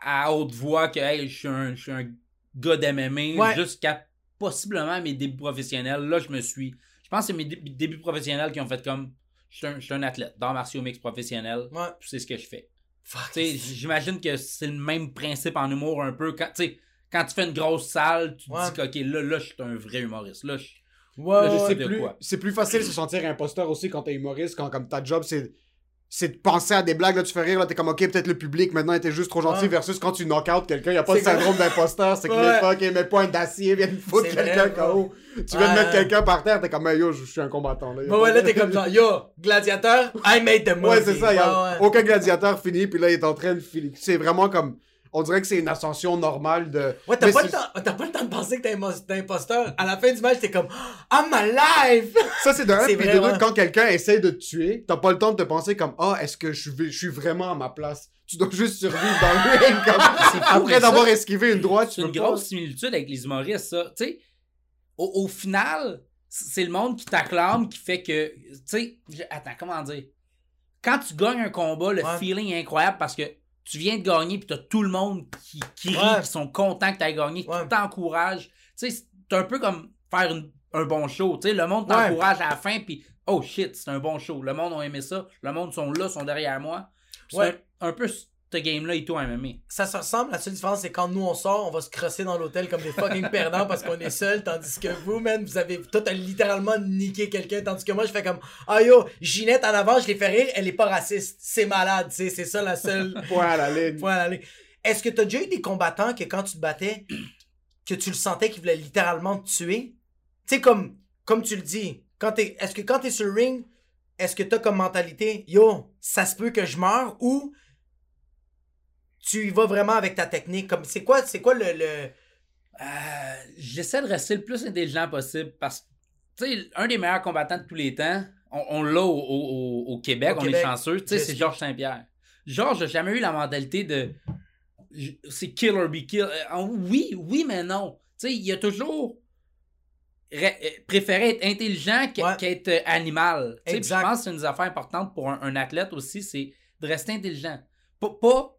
à, haute voix que hey, je, suis un, je suis un gars d'MMA Ouais. jusqu'à possiblement mes débuts professionnels. Là, je me suis. Je pense que c'est mes dé- débuts professionnels qui ont fait comme. Je suis un, athlète, dans martiaux mix professionnel. Ouais. puis C'est ce que je fais. Fuck. Tu sais, j'imagine que c'est le même principe en humour un peu. Quand, tu sais, quand tu fais une grosse salle, tu te Ouais. dis que, ok, là, là, je suis un vrai humoriste. Là, je... Ouais, Là, je sais de plus, quoi. c'est plus facile de se sentir imposteur aussi quand t'es humoriste, quand comme ta job c'est c'est de penser à des blagues, là tu fais rire, là t'es comme ok peut-être le public maintenant était juste trop gentil Ouais. versus quand tu knock out quelqu'un, y a pas de syndrome d'imposteur, c'est que Ouais. les fuck mes points d'acier viennent foutre quelqu'un KO. Tu viens de mettre quelqu'un par terre, t'es comme hey, yo je suis un combattant là. A Ouais, là, t'es comme genre, yo, gladiateur, I made the movie. Ouais, c'est ça, y a aucun gladiateur fini puis là il est en train de filer. C'est vraiment comme on dirait que c'est une ascension normale de Ouais, t'as pas, le temps, t'as pas le temps de penser que t'es t'es imposteur. À la fin du match, t'es comme, I'm alive! Ça, c'est de un. C'est Puis vrai, de deux, quand quelqu'un essaie de te tuer, t'as pas le temps de te penser comme Ah, est-ce que je, vais- je suis vraiment à ma place? Tu dois juste survivre dans le ring. Comme... Après d'avoir esquivé une droite, tu C'est une peux pas- grosse similitude avec les humoristes, ça. Tu sais, au, au final, c'est le monde qui t'acclame qui fait que. Tu sais, attends, comment dire? Quand tu gagnes un combat, le Ouais. feeling est incroyable parce que tu viens de gagner puis t'as tout le monde qui, qui rit, Ouais. qui sont contents que t'aies gagné, Ouais. qui t'encouragent. Tu sais, c'est un peu comme faire une- un bon show. Tu sais, le monde Ouais. t'encourage à la fin puis oh shit, c'est un bon show. Le monde a aimé ça. Le monde sont là, sont derrière moi. C'est Ouais. un, un peu ce game-là et tout à MMA. Ça se ressemble, la seule différence, c'est quand nous on sort, on va se crosser dans l'hôtel comme des fucking perdants parce qu'on est seuls, tandis que vous, man, vous avez. Toi, t'as littéralement niqué quelqu'un, tandis que moi, je fais comme, ah yo, Ginette en avant, je l'ai fait rire, elle est pas raciste. C'est malade, tu sais, c'est ça la seule. Point à la ligne. Point à la ligne. Est-ce que t'as déjà eu des combattants que quand tu te battais, que tu le sentais qu'ils voulaient littéralement te tuer? Tu sais, comme, comme tu le dis, quand t'es, est-ce que quand t'es sur le ring, est-ce que t'as comme mentalité, yo, ça se peut que je meure ou tu y vas vraiment avec ta technique? Comme, c'est quoi, c'est quoi le, le... Euh, J'essaie de rester le plus intelligent possible parce que, tu sais, un des meilleurs combattants de tous les temps, on, on l'a au, au- au Québec, Au on Québec. est chanceux, tu sais, c'est. Georges Saint-Pierre. Georges n'a jamais eu la mentalité de. C'est kill or be kill. Euh, oui, oui, mais non. Tu sais, il a toujours euh, préféré être intelligent Ouais. qu'être animal. Tu sais. Je pense que c'est une des affaires importantes pour un, un athlète aussi, c'est de rester intelligent. Pas, pas,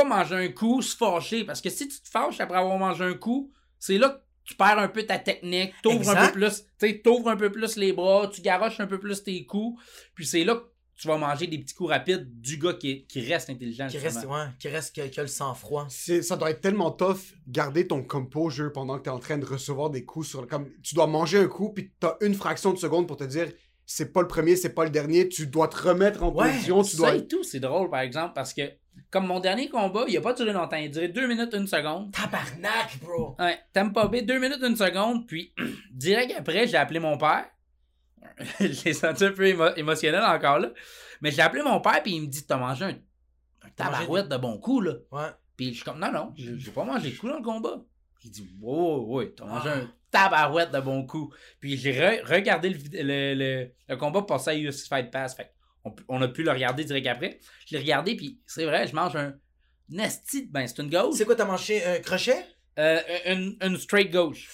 pas manger un coup, se fâcher. Parce que si tu te fâches après avoir mangé un coup, c'est là que tu perds un peu ta technique, t'ouvres un peu plus, tu t'ouvres un peu plus les bras, tu garoches un peu plus tes coups, puis c'est là que tu vas manger des petits coups rapides du gars qui, qui reste intelligent. qui justement. reste, ouais, qui reste, qui a, qui a le sang-froid? Ça doit être tellement tough garder ton composure pendant que t'es en train de recevoir des coups sur le. Comme, tu dois manger un coup, puis t'as une fraction de seconde pour te dire c'est pas le premier, c'est pas le dernier, tu dois te remettre en Ouais, position, tu Ça dois. et tout, c'est drôle par exemple, parce que comme mon dernier combat, il a pas duré longtemps, il a duré 2 minutes, 1 seconde. Tabarnak, bro! Ouais, Tampa Bay, 2 minutes, 1 seconde, puis direct après, j'ai appelé mon père. je l'ai senti un peu émo- émotionnel encore là. Mais j'ai appelé mon père, puis il me dit T'as mangé un, un tabarouette de bon coup, là. Ouais. Puis je suis comme Non, non, j'ai pas mangé de coup dans le combat. Il dit Ouais, ouais, ouais, t'as mangé un tabarouette de bon coup. Puis j'ai re- regardé le, le, le, le combat passer à UFC Fight Pass. Fait on, on a pu le regarder direct après. Je l'ai regardé, puis c'est vrai, je mange un nasty. Ben, c'est une gauche. C'est quoi, t'as mangé un crochet? Euh, une, une straight gauche.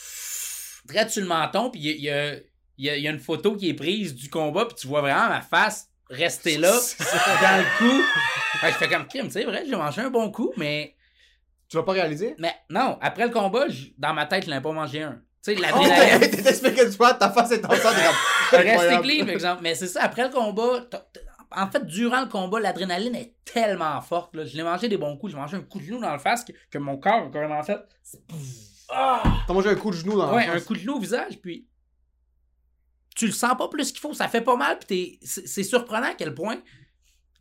Direct sur le menton, puis il y a, y a- il y a- il y a une photo qui est prise du combat, puis tu vois vraiment ma face rester là, dans le cou. Fait que je fais comme crime, c'est vrai, j'ai mangé un bon coup, mais, Tu vas pas réaliser? mais non, après le combat, dans ma tête, je n'en ai pas mangé un. Tu sais, Oh, l'adrénaline. fois, ta face est en sang, incroyable. clean, par exemple. Mais c'est ça, après le combat, en fait, durant le combat, l'adrénaline est tellement forte. Là. Je l'ai mangé des bons coups. J'ai mangé un coup de genou dans le face que, que mon corps a carrément fait. Ah! T'as mangé un coup de genou dans Ouais, face. un coup de genou au visage, puis tu le sens pas plus qu'il faut. Ça fait pas mal, puis t'es- c'est c'est surprenant à quel point.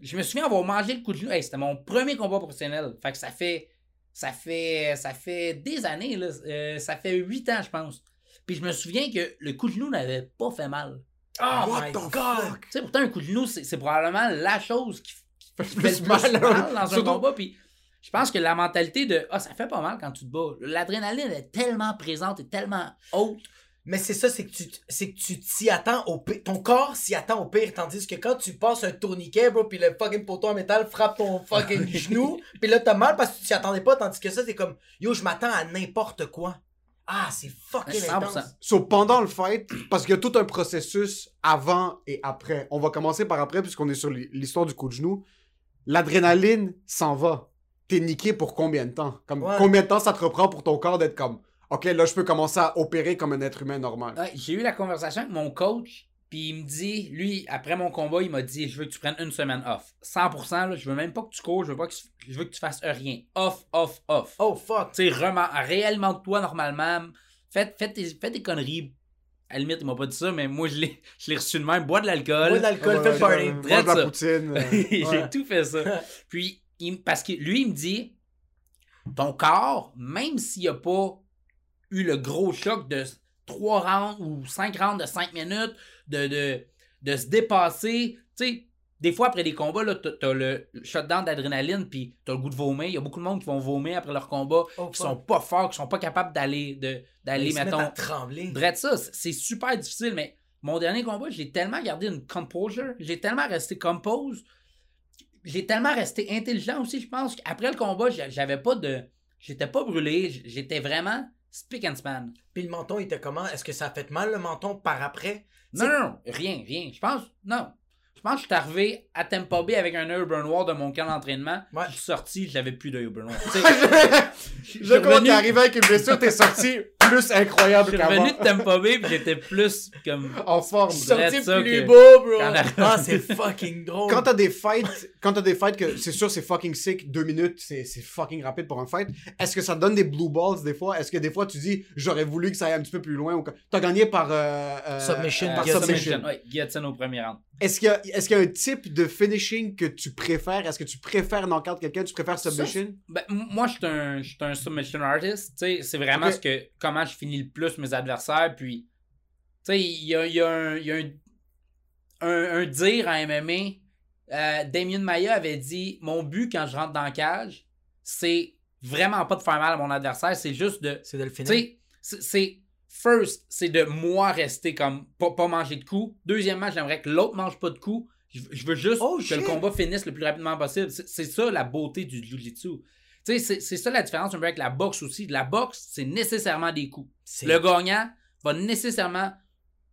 Je me souviens avoir mangé le coup de genou. Hey, c'était mon premier combat professionnel. Fait que ça fait. Ça fait. Ça fait des années, là. Euh, ça fait huit ans, je pense. Puis je me souviens que le coup de genou n'avait pas fait mal. Oh What my the god! fuck? Tu sais, pourtant, un coup de genou, c'est probablement la chose qui, qui fait le plus mal, mal, dans un combat. Puis je pense que la mentalité de Ah, ça fait pas mal quand tu te bats. L'adrénaline est tellement présente et tellement haute. Mais c'est ça, c'est que tu c'est que tu t'y attends au pire. Ton corps s'y attend au pire, tandis que quand tu passes un tourniquet, bro, pis le fucking poteau en métal frappe ton fucking genou, pis là t'as mal parce que tu t'y attendais pas, tandis que ça c'est comme yo, je m'attends à n'importe quoi. Ah, c'est fucking 100%. intense. So, pendant le fight, parce qu'il y a tout un processus avant et après. On va commencer par après, puisqu'on est sur l'histoire du coup de genou. L'adrénaline s'en va. T'es niqué pour combien de temps? Comme, Ouais. Combien de temps ça te reprend pour ton corps d'être comme, OK, là, je peux commencer à opérer comme un être humain normal. Ouais, J'ai eu la conversation avec mon coach. Puis il me dit, lui, après mon combat, il m'a dit Je veux que tu prennes une semaine off. 100%, là, je veux même pas que tu cours, je veux, pas que, tu- je veux que tu fasses rien. Off, off, off. Oh fuck. Tu sais, vraiment, réellement de toi normalement. Fais, fais, tes, fais des conneries. À la limite, il m'a pas dit ça, mais moi, je l'ai je l'ai reçu de même. Bois de l'alcool. Bois de l'alcool, fais le party. Mange de la ça. poutine. euh. J'ai tout fait ça. Puis, il, me- parce que lui, il me dit ton corps, même s'il n'y a pas eu le gros choc de 3 rounds ou 5 rounds de 5 minutes, de, de, de se dépasser, tu sais. Des fois, après des combats, là, t'as le shutdown d'adrénaline, puis t'as le goût de vomir. Il y a beaucoup de monde qui vont vomir après leur combat, Oh, qui fuck. sont pas forts, qui sont pas capables d'aller, de- d'aller, se mettons, à trembler. Drette ça, c'est- super difficile, mais mon dernier combat, j'ai tellement gardé une composure, j'ai tellement resté compose, j'ai tellement resté intelligent aussi, je pense qu'après le combat, j'a- j'avais pas de. J'étais pas brûlé, j'étais vraiment spick and span. Puis le menton, il était comment? Est-ce que ça a fait mal le menton par après? Non, non, non, rien, rien. Je pense, non. Je pense que je suis arrivé à Tampa Bay avec un Urban Noir de mon camp d'entraînement. Ouais. Je suis sorti, j'avais plus de Urban Noir. Je Je revenu- t'es arrivé avec une blessure, t'es sorti plus je incroyable suis qu'avant. revenu de Tampa Bay, puis j'étais plus comme. En forme. Je suis sorti plus que- beau, bro. Ah, c'est fucking drôle. Quand t'as des fights, quand t'as des fights que c'est sûr c'est fucking sick, deux minutes, c'est c'est fucking rapide pour un fight. Est-ce que ça te donne des blue balls des fois? Est-ce que des fois tu dis j'aurais voulu que ça aille un petit peu plus loin ou que- T'as gagné par euh, euh, Submission, Euh, par submission. Ouais, au premier round. Est-ce qu'il y, a- est-ce qu'il y a un type de finishing que tu préfères? Est-ce que tu préfères knock-out quelqu'un Tu préfères submission? Ben, moi, je suis un, je suis un submission artist. tu sais, C'est vraiment ce que, comment je finis le plus mes adversaires. Puis, tu sais, il y a, il y a un, il y a un, un, un dire en MMA. Euh, Damien Maya avait dit Mon but quand je rentre dans la cage, c'est vraiment pas de faire mal à mon adversaire, c'est juste de. C'est de le finir. c'est-. First, c'est de moi rester comme. Pas, pas manger de coups. Deuxièmement, j'aimerais que l'autre mange pas de coups. Je, je veux juste Oh, que shit. le combat finisse le plus rapidement possible. C'est c'est ça la beauté du jiu-jitsu. Tu sais, c'est ça la différence avec la boxe aussi. La boxe, c'est nécessairement des coups. Le gagnant va nécessairement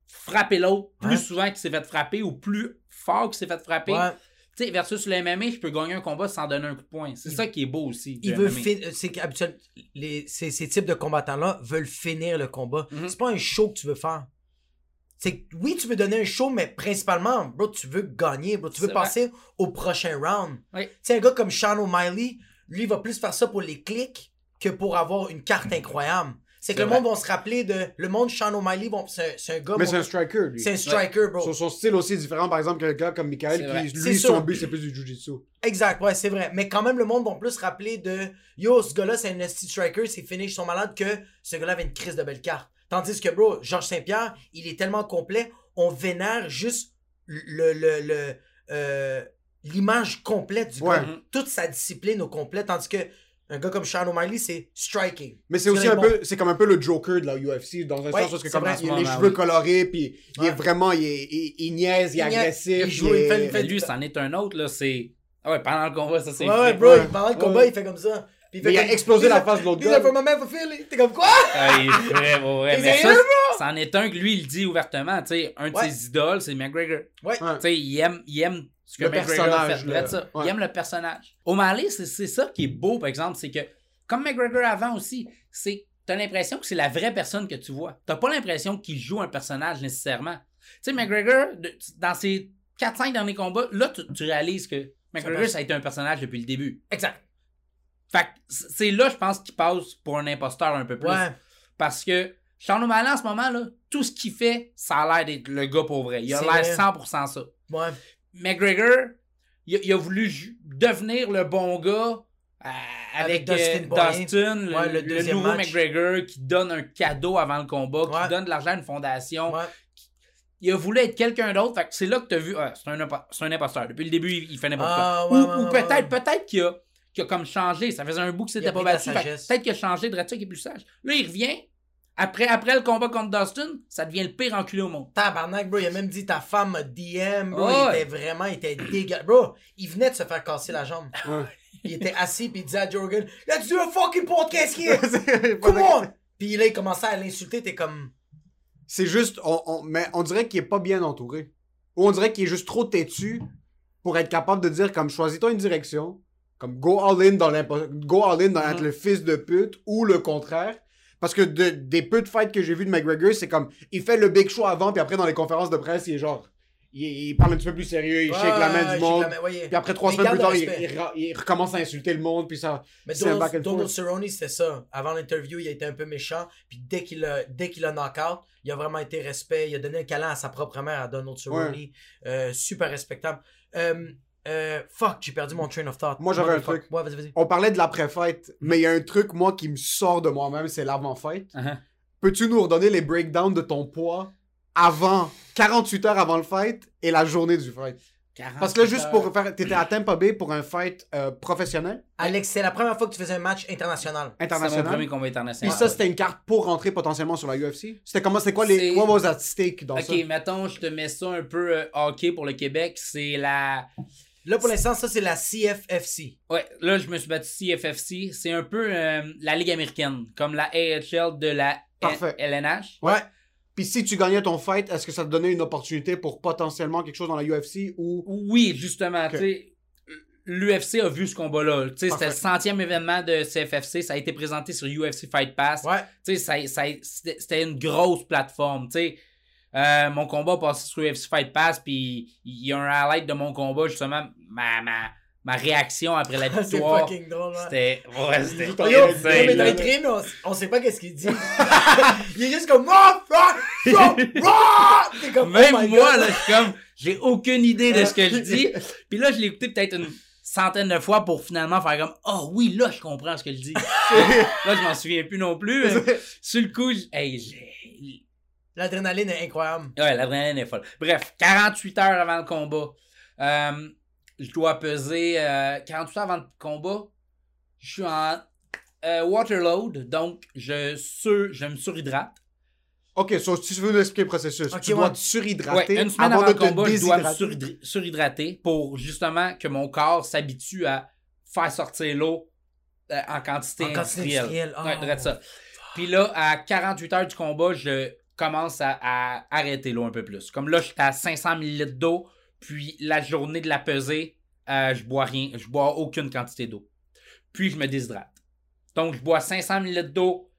frapper l'autre plus Ouais. souvent qu'il s'est fait frapper ou plus fort qu'il s'est fait frapper. Ouais. Tu sais, versus le MMA, je peux gagner un combat sans donner un coup de poing. C'est ça qui est beau aussi. Il veut. C'est qu'habituellement, les, ces, ces types de combattants-là veulent finir le combat. Mhm. C'est pas un show que tu veux faire. C'est oui, tu veux donner un show, mais principalement, bro, tu veux gagner, bro. Tu veux vrai. passer au prochain round. Oui. Tu sais, un gars comme Sean O'Malley, lui, il va plus faire ça pour les clics que pour avoir une carte incroyable. C'est que le vrai. monde va se rappeler de. Le monde Sean O'Malley, bon, c'est un- c'est un gars. Mais bon, c'est un striker lui. c'est un striker, bro. Son, son style aussi est différent par exemple qu'un gars comme Michael qui lui sûr. son but c'est plus du jiu-jitsu. Exact, ouais, c'est vrai. Mais quand même, le monde va plus se rappeler de Yo, ce gars-là, c'est un nasty striker, ses finishes sont malades que ce gars-là avait une crise de belle carte. Tandis que, bro, Georges Saint-Pierre, il est tellement complet, on vénère juste le, le, le, euh, l'image complète du Ouais. gars. Toute sa discipline au complet. Tandis que un gars comme Sean O'Malley, c'est striking. Mais c'est Ce aussi un est bon. peu, c'est comme un peu le Joker de la UFC dans un Ouais, sens parce que c'est comme vrai. il a les cheveux oui. colorés puis il est vraiment, il, est, il, il niaise, il est Il niaise, agressif. il joue, il fait- il fait- lui, c'en est un autre, là. C'est. Ah ouais, pendant le combat, ça c'est. Ouais, ouais, fait. bro, pendant le combat, Ouais. il fait comme ça. Puis il a explosé la face de l'autre gars. are for my man for Philly. T'es comme quoi? Ah, il est vrai, ouais, Mais ça, c'en est un que lui, il dit ouvertement. Tu sais, un de ses idoles, c'est McGregor. Ouais. Ouais. Tu sais, il aime, il aime ce que Le McGregor personnage, a fait. ça. Ouais. Il aime le personnage. O'Malley, c'est c'est ça qui est beau, par exemple, c'est que, comme McGregor avant aussi, c'est t'as l'impression que c'est la vraie personne que tu vois. T'as pas l'impression qu'il joue un personnage nécessairement. Tu sais, McGregor, de- dans ses 4-5 derniers combats, là, tu, tu réalises que McGregor, ça a été un personnage depuis le début. Exact. Fait que c'est là, je pense, qu'il passe pour un imposteur un peu plus. Ouais. Parce que Sean O'Malley, en ce moment, là, tout ce qu'il fait, ça a l'air d'être le gars pour vrai. Il a C'est l'air vrai. 100% ça. Ouais. McGregor, il a, il a voulu devenir le bon gars euh, avec, Avec Dustin euh, Poirier. Dustin, le, Ouais, le le deuxième nouveau match. McGregor qui donne un cadeau avant le combat, Ouais. qui donne de l'argent à une fondation. Ouais. Il a voulu être quelqu'un d'autre. C'est là que tu as vu, ah, c'est un, un imposteur. Depuis le début, il, il fait n'importe Ah, quoi. ouais, ou peut-être peut-être qu'il a, qu'il a comme changé. Ça faisait un bout que c'était pas battu. Peut-être qu'il a changé de ça qui est plus sage. Là, il revient. Après, après le combat contre Dustin, ça devient le pire enculé au monde. Tabarnak, bro. Il a même dit ta femme m'a DM, bro. Il était vraiment, il était dégueulasse. Bro, il venait de se faire casser la jambe. Ouais. Il était assis, puis il disait à Jorgen, Let's do a fucking podcast here! Come on! Puis là, il commençait à l'insulter, t'es comme. C'est juste, on, on- mais on dirait qu'il est pas bien entouré. Ou on dirait qu'il est juste trop têtu pour être capable de dire comme choisis-toi une direction, comme go all in dans l'impo- go all in dans être Mhm. le fils de pute ou le contraire. Parce que de- des peu de fights que j'ai vu de McGregor, c'est comme, il fait le big show avant, puis après, dans les conférences de presse, il est genre, il, il parle un petit peu plus sérieux, il Ouais, shake la main du monde. la main, ouais. Puis après, trois semaines plus tard, il, il recommence à insulter le monde, puis ça. Mais Donald, Donald. Cerrone, c'était ça. Avant l'interview, il a été un peu méchant. Puis dès qu'il a, dès qu'il a knock-out, il a vraiment été respect. Il a donné un câlin à sa propre mère, à Donald Cerrone. Euh, super respectable. Euh, euh, fuck, j'ai perdu mon train of thought. Moi, j'avais un truc. Ouais, vas-y, vas-y. On parlait de l'après-fight, mais il y a un truc, moi, qui me sort de moi-même, c'est l'avant-fight. Uh-huh. Peux-tu nous redonner les breakdowns de ton poids avant, 48 heures avant le fight et la journée du fight? Parce que là, juste pour faire, t'étais à Tampa Bay pour un fight euh, professionnel, Alex, c'est la première fois que tu faisais un match international. C'est mon premier international. combat Puis international. ça, c'était une carte pour rentrer potentiellement sur la UFC. C'était comment, c'était quoi les, C'est- what was at stake dans ça? Ok, mettons, je te mets ça un peu euh, hockey pour le Québec. C'est la. Là, pour l'instant, ça, c'est la CFFC. Ouais, là, je me suis battu CFFC. C'est un peu euh, la Ligue américaine, comme la AHL de la Parfait. LNH. Ouais. Puis si tu gagnais ton fight, est-ce que ça te donnait une opportunité pour potentiellement quelque chose dans la UFC ou? Oui, justement, Ok. tu sais. L'UFC a vu ce combat-là. Tu sais, C'était le centième événement de CFFC. Ça a été présenté sur UFC Fight Pass. Ouais. Tu sais, ça, ça, c'était c'était une grosse plateforme. Tu sais, Euh, mon combat a passé sur UFC Fight Pass, puis il y a un highlight de mon combat, justement, ma, ma, ma réaction après la c'est victoire. fucking drôle, hein. C'était. Ouais, c'était. Yo, mais dans on, on sait pas qu'est-ce qu'il dit. il est juste comme oh, comme Même oh my moi, God. là, je suis comme, j'ai aucune idée de ce que je dis. Puis là, je l'ai écouté peut-être une centaine de fois pour finalement faire comme, oh oui, là, je comprends ce que je dis. là, je m'en souviens plus non plus. mais sur le coup, j'- hey, j'ai. L'adrénaline est incroyable. Ouais, l'adrénaline est folle. Bref, 48 heures avant le combat. Euh, je dois peser euh, 48 heures avant le combat. Je suis en euh, waterload, donc je, sur, je me surhydrate. Ok, so, si tu veux nous expliquer le processus, Ok, tu dois ouais. te Ouais, surhydrater une semaine avant, le combat, je dois me surhydr- surhydrater pour justement que mon corps s'habitue à faire sortir l'eau euh, en quantité En quantité industrielle. industrielle. Oh. Ouais, ça. Puis là, à 48 heures du combat, je commence à, à arrêter l'eau un peu plus. Comme là, j'étais à 500 ml d'eau, puis la journée de la pesée, euh, je bois rien, je bois aucune quantité d'eau. Puis je me déshydrate. Donc, je bois 500 ml d'eau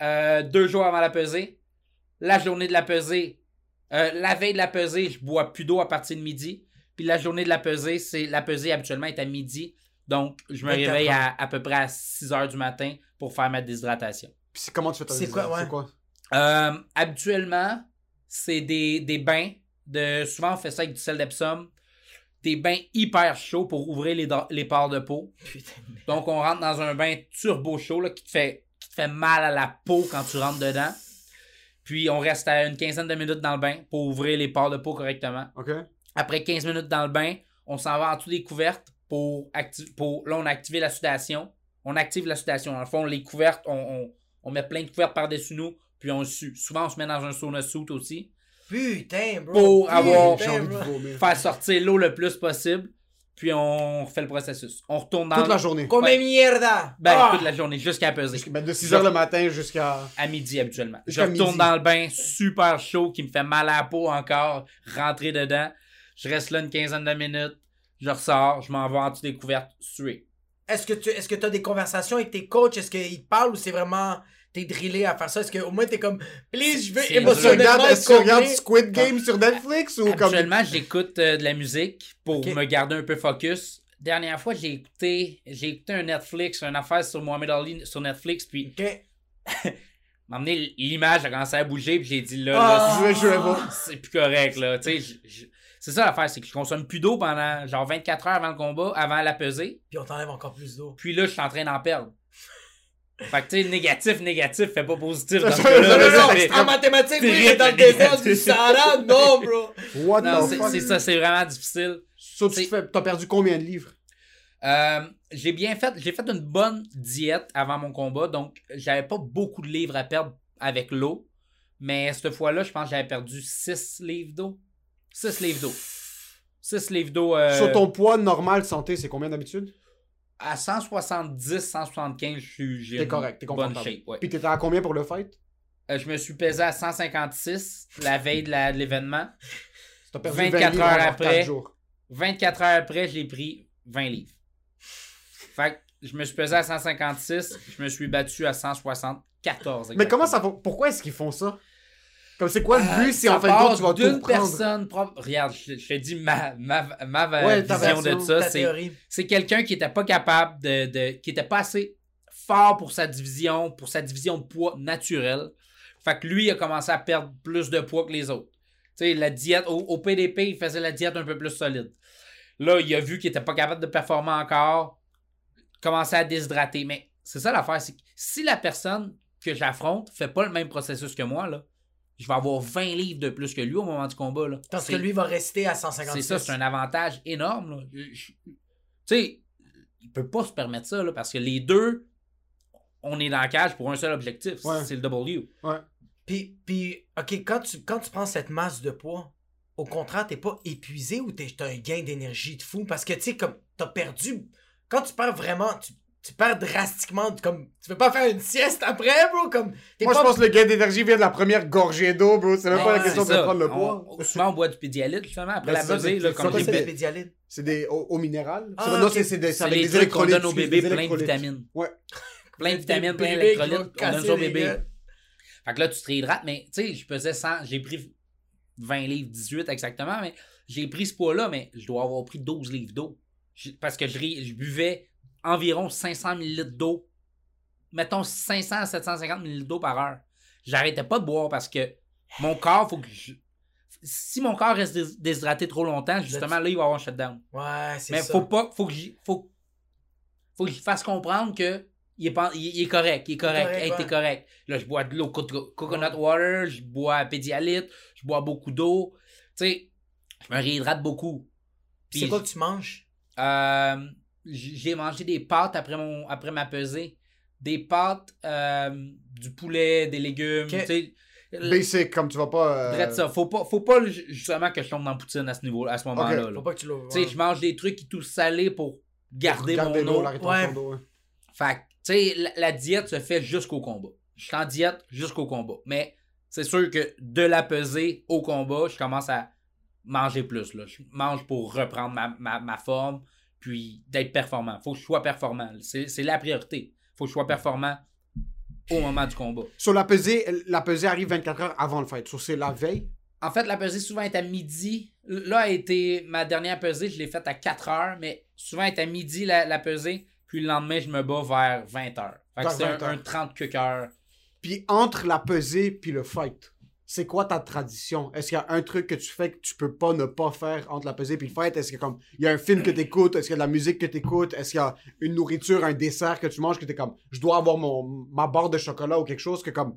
euh, deux jours avant la pesée. La journée de la pesée, euh, la veille de la pesée, je bois plus d'eau à partir de midi. Puis la journée de la pesée, c'est la pesée habituellement est à midi. Donc, je me 24 réveille à, à peu près à 6 heures du matin pour faire ma déshydratation. Puis c'est- comment tu fais ta C'est quoi, déshydratation? ouais. Euh, habituellement, c'est des, des bains. De, souvent, on fait ça avec du sel d'Epsom. Des bains hyper chauds pour ouvrir les, les pores de peau. Putain. Donc, on rentre dans un bain turbo chaud là, qui, te fait, qui te fait mal à la peau quand tu rentres dedans. Puis, on reste à une quinzaine de minutes dans le bain pour ouvrir les pores de peau correctement. Après 15 minutes dans le bain, on s'en va en dessous des couvertes pour, pour. Là, on a activé la sudation. On active la sudation. Dans le fond, les couvertes, on, on, on met plein de couvertes par-dessus nous, puis on sue. Souvent, on se met dans un sauna suit aussi. Putain, bro. Pour Putain, avoir- J'ai envie de bro. Faire sortir l'eau le plus possible, puis on refait le processus. On retourne dans Toute la journée. Ouais. mierda. Ben, Ah! toute la journée, jusqu'à peser. Ben, de 6h le matin jusqu'à. À midi, habituellement. Je retourne midi. dans le bain, super chaud, qui me fait mal à la peau encore, rentrer dedans. Je reste là une quinzaine de minutes. Je ressors, je m'en vais en dessous des couvertes, suer. Est-ce que tu est-ce que as des conversations avec tes coachs? Est-ce qu'ils te parlent ou c'est vraiment t'es drillé à faire ça? Est-ce qu'au moins t'es comme please, je veux émotionnellement est-ce regardes complet? Squid Game sur Netflix ou comme. Actuellement, j'écoute euh, de la musique pour me garder un peu focus. Dernière fois, j'ai écouté, j'ai écouté un Netflix, une affaire sur Mohamed Ali sur Netflix, puis Ok. m'a amené l'image a commencé à bouger, puis j'ai dit là, Ah! Je vais jouer là, pas. c'est plus correct là. Tu sais, c'est ça l'affaire, c'est que je consomme plus d'eau pendant genre 24 heures avant le combat, avant la pesée. Puis on t'enlève encore plus d'eau. Puis là, je suis en train d'en perdre. Fait que tu sais, négatif, négatif fait pas positif. Dans ce Non, cas-là, non, en mathématiques, oui, mais dans le désert du Sahara, non, bro. What Non, the c'est fuck? c'est ça, c'est vraiment difficile. Tu fais- t'as perdu combien de livres? Euh, j'ai bien fait, j'ai fait une bonne diète avant mon combat, donc j'avais pas beaucoup de livres à perdre avec l'eau. Mais cette fois-là, je pense que j'avais perdu 6 livres d'eau. 6 livres d'eau. 6 livres d'eau euh, Sur ton poids normal santé, c'est combien d'habitude? À 170, 175, je suis j'ai T'es correct, t'es bonne shape. ouais. Puis t'étais à combien pour le fight? Euh, je me suis pesé à 156 la veille de l'événement. T'as perdu 24 20 livres heures après. 4 jours. 24 heures après, j'ai pris 20 livres. Fait que je me suis pesé à 156, je me suis battu à 160 14. Mais comment ça Pourquoi est-ce qu'ils font ça? Comme c'est quoi le Euh, but si en fin de compte tu vas tout prendre? personne propre. Regarde, je, je te dis ma, ma, ma Ouais, vision de ça. C'est, c'est quelqu'un qui était pas capable de, de. qui était pas assez fort pour sa division, pour sa division de poids naturelle. Fait que lui, il a commencé à perdre plus de poids que les autres. Tu sais, la diète, au, au PDP, il faisait la diète un peu plus solide. Là, il a vu qu'il était pas capable de performer encore, commençait à déshydrater. Mais c'est ça l'affaire, c'est que si la personne que j'affronte fait pas le même processus que moi, là, je vais avoir 20 livres de plus que lui au moment du combat. Là. Parce que lui va rester à 150 c'est ça, c'est un avantage énorme. là. Je- je- Tu sais, il peut pas se permettre ça, là, parce que les deux, on est dans la cage pour un seul objectif, Ouais. c'est le W. Ouais. Puis, puis, ok, quand tu, quand tu prends cette masse de poids, au contraire, t'es pas épuisé ou t'es- t'as un gain d'énergie de fou? Parce que, tu sais, comme, t'as perdu. Quand tu perds vraiment, tu, tu perds drastiquement. Comme, tu peux pas faire une sieste après, bro. Comme, Moi, pas... je pense que le gain d'énergie vient de la première gorgée d'eau, bro. C'est même pas la question de prendre le poids. on- souvent, on boit du pédialyte, justement, après Ben, la pesée, c'est- quoi, j'ai c'est c'est des au, au minéral. Ah, C'est- non, c'est des c'est C'est avec les des trucs qu'on électrolytes. donne aux bébés, plein de électrolytes. vitamines. Ouais. Plein de vitamines, plein d'électrolytes, on donne casser ça au les bébé. gueules. Fait que là, tu te réhydrates, mais tu sais, je pesais 100, j'ai pris 20 livres, 18 exactement, mais j'ai pris ce poids-là, mais je dois avoir pris 12 livres d'eau. Parce que je buvais environ 500 ml d'eau. Mettons 500 à 750 ml d'eau par heure. J'arrêtais pas de boire parce que mon corps, faut que je- Si mon corps reste dés- déshydraté trop longtemps, justement, là, il va avoir un shutdown. Ouais, c'est Mais ça. faut pas, faut que j'y, faut, faut que je fasse comprendre que il est, pas- il, il est correct, il est correct, correct, hey, correct. Là, je bois de l'eau co- coconut water, je bois pédialyte, je bois beaucoup d'eau. Tu sais, je me réhydrate beaucoup. C'est quoi que tu manges? euh, j'ai mangé des pâtes après mon après ma pesée. Des pâtes, euh, du poulet, des légumes. Ok. Tu sais, le- Basic, comme tu vas pas. euh, ça. Faut pas, faut pas justement que je tombe dans la poutine à ce niveau, à ce moment-là. là. Faut pas que tu l'ouvres. Tu sais, je mange des trucs qui touchent salés pour garder Garder mon eau. la Ouais. Fait que, tu sais, la, la diète se fait jusqu'au combat. Je suis en diète jusqu'au combat. Mais c'est sûr que de la pesée au combat, je commence à manger plus. Là. Je mange pour reprendre ma, ma, ma forme, puis d'être performant. Faut que je sois performant. C'est la priorité. Faut que je sois performant au moment du combat. Sur la pesée, la pesée arrive 24 heures avant le fight. Sur c'est la veille? En fait, la pesée souvent est à midi. Là a été ma dernière pesée, je l'ai faite à 4 heures, mais souvent est à midi la, la pesée, puis le lendemain, je me bats vers 20 heures. Fait que c'est 20 un, un heures. 30 quelques heures. Puis entre la pesée puis le fight, c'est quoi ta tradition? Est-ce qu'il y a un truc que tu fais que tu peux pas ne pas faire entre la pesée puis le fight? Est-ce qu'il y a comme il y a un film que tu écoutes? Est-ce qu'il y a de la musique que tu écoutes? Est-ce qu'il y a une nourriture, un dessert que tu manges que tu es comme je dois avoir mon ma barre de chocolat ou quelque chose que comme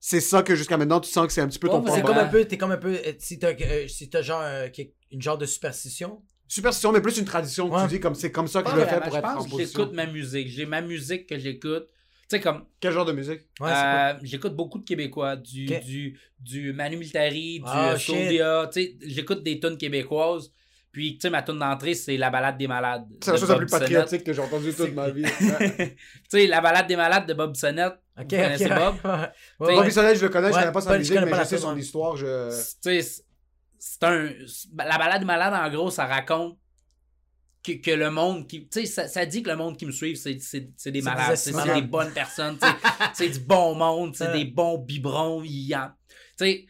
c'est ça que jusqu'à maintenant tu sens que c'est un petit peu ton Ouais, C'est comme un peu, t'es comme un peu, euh, si t'as, euh, si t'as genre, euh, une genre de superstition. Superstition, mais plus une tradition que Ouais. tu dis comme c'est comme ça que je le fais pour être en pense que position. j'écoute ma musique. J'ai ma musique que j'écoute. Tu sais, comme, Quel genre de musique? Ouais, euh, j'écoute beaucoup de Québécois, du, du, du Manu Militari, du shit. Soldia. Tu sais, j'écoute des tunes québécoises. Puis, tu sais, ma tune d'entrée, c'est La balade des malades. C'est la chose la Bob plus Sonnette. patriotique que j'ai entendue toute ma vie. Tu sais, La balade des malades de Bob Sonnette. Ok, Vous connaissez Bob? ouais. Ouais. Bobby Soleil, je le connais, je connais pas sa musique, mais pas je la sais son ouais. histoire. Je... Tu sais, c'est- un. La balade des malades, en gros, ça raconte que, que le monde qui. Tu sais, ça, ça dit que le monde qui me suit, c'est c'est- c'est des malades, des c'est des bonnes personnes, c'est du bon monde, c'est des bons biberons, sais,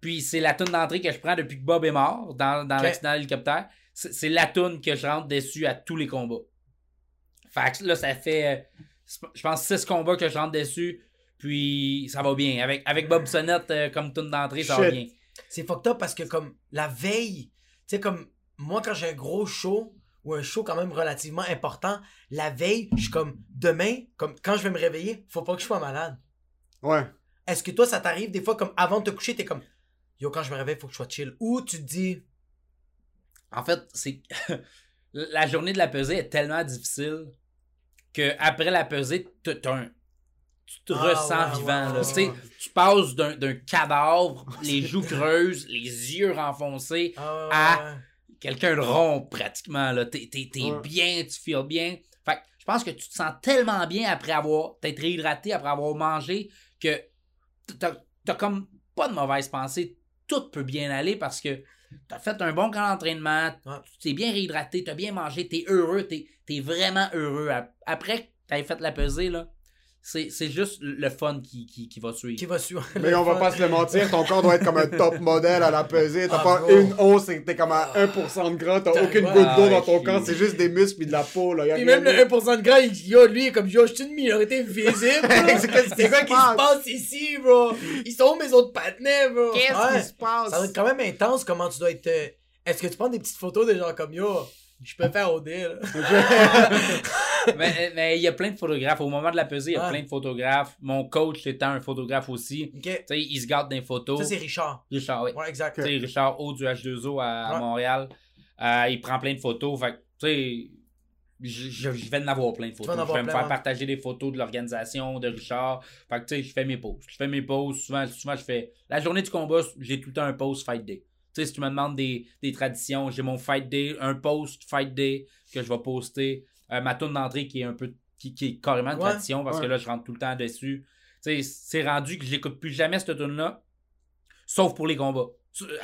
puis c'est la toune d'entrée que je prends depuis que Bob est mort dans, dans Ok. l'accident d'hélicoptère. C'est c'est la toune que je rentre dessus à tous les combats. Fait que là, ça fait, euh, je pense, six combats que je rentre dessus. Puis ça va bien. Avec, avec Bob Sonnette euh, comme tune d'entrée, ça va bien. C'est fucked up parce que comme la veille, tu sais comme moi quand j'ai un gros show ou un show quand même relativement important, la veille, je suis comme demain, comme quand je vais me réveiller, faut pas que je sois malade. Ouais. Est-ce que toi ça t'arrive des fois comme avant de te coucher, t'es comme yo quand je me réveille, faut que je sois chill ou tu te dis En fait, c'est la journée de la pesée est tellement difficile que après la pesée, t'as- un- tu te Ah, ressens ouais, vivant. ouais, là. ouais, Tu sais, ouais. Tu passes d'un d'un cadavre, les joues creuses, les yeux renfoncés, ah, Ah. Quelqu'un de rond pratiquement. là. T'es t'es- t'es Ouais. bien, tu feels bien. Fait que je pense que tu te sens tellement bien après avoir t'être réhydraté, après avoir mangé, que t'as t'as comme pas de mauvaise pensée. Tout peut bien aller parce que t'as fait un bon camp d'entraînement, tu t'es bien réhydraté, t'as bien mangé, t'es heureux, t'es es vraiment heureux. Ap- Après que t'avais fait la pesée, là, c'est c'est juste le fun qui, qui, qui va suivre. Qui va suivre. Mais on va pas se le mentir, ton corps doit être comme un top modèle à la pesée. T'as Ah, pas une once, et t'es comme à 1% de gras, t'as T'as- aucune goutte d'eau Ah, dans ton ouais, corps, c'est juste des muscles puis de la peau. Là. Y a Puis rien même le d'autre. 1% de gras, il dit Yo, lui, comme yo, je suis une minorité visible. C'est quoi qui se passe? ici, bro? Ils sont où mes autres partenaires, bro? Qu'est-ce Ouais. qui se passe? Ça va être quand même intense comment tu dois être. euh, Est-ce que tu prends des petites photos de gens comme yo? Je peux faire OD, là? mais mais il y a plein de photographes. Au moment de la pesée, il y a Ouais. plein de photographes. Mon coach étant un photographe aussi. Il se garde des photos. Ça, c'est Richard. Richard, oui. Ouais, exact. Richard O du H2O à. Montréal. Euh, il prend plein de photos. Fait tu sais, je, je- je vais en avoir plein de photos. Je vais me faire ouais. partager des photos de l'organisation, de Richard. Fait que, tu sais, je fais mes posts. Je fais mes posts. Souvent, souvent, je fais. La journée du combat, j'ai tout le temps un post Fight Day. Tu sais, si tu me demandes des, des traditions, j'ai mon Fight Day, un post Fight Day que je vais poster. Euh, ma tourne d'entrée qui est un peu. qui, qui est carrément une Ouais, tradition parce ouais. que là, je rentre tout le temps dessus. Tu sais, c'est rendu que je l'écoute plus jamais cette tune là sauf pour les combats.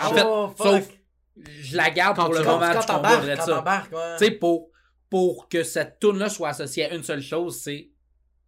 En fait, Oh, fuck. sauf je la garde Quand pour tu- le Quand, moment quand du combat, quand ça. ouais. Tu sais, pour, pour que cette tune là soit associée à une seule chose, c'est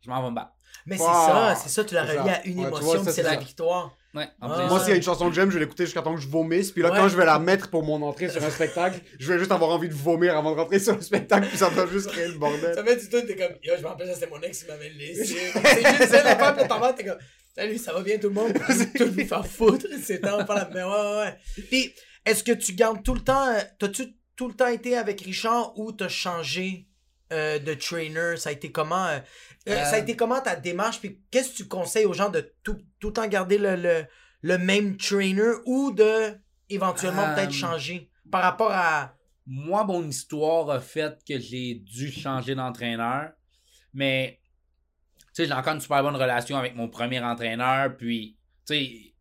je m'en vais me battre. Mais c'est ça, c'est ça, tu relié ça. à une émotion, c'est c'est la victoire. Ouais, Ah. Moi, ça. s'il y a une chanson que j'aime, je vais l'écouter jusqu'à temps que je vomisse. Puis là, Ouais. quand je vais la mettre pour mon entrée sur un spectacle, je vais juste avoir envie de vomir avant de rentrer sur le spectacle. Puis ça va juste créer le Ça bordel. fait du tout, t'es comme, yo, je me rappelle, ça, c'était mon ex qui m'avait laissé. c'est juste ça, la vas, t'es comme, salut, ça va bien tout le monde? tout nous faire foutre, c'est temps, pas la mais ouais, ouais, ouais. Puis, est-ce que tu gardes tout le temps, euh, t'as-tu tout le temps été avec Richard ou t'as changé euh, de trainer? Ça a été comment, euh, euh, ça a Euh, été comment ta démarche? Puis, qu'est-ce que tu conseilles aux gens de tout, tout le temps garder le, le, le même trainer ou de éventuellement Euh, peut-être changer par rapport à. Moi, mon histoire a fait que j'ai dû changer d'entraîneur. Mais, tu sais, j'ai encore une super bonne relation avec mon premier entraîneur. Puis, tu sais,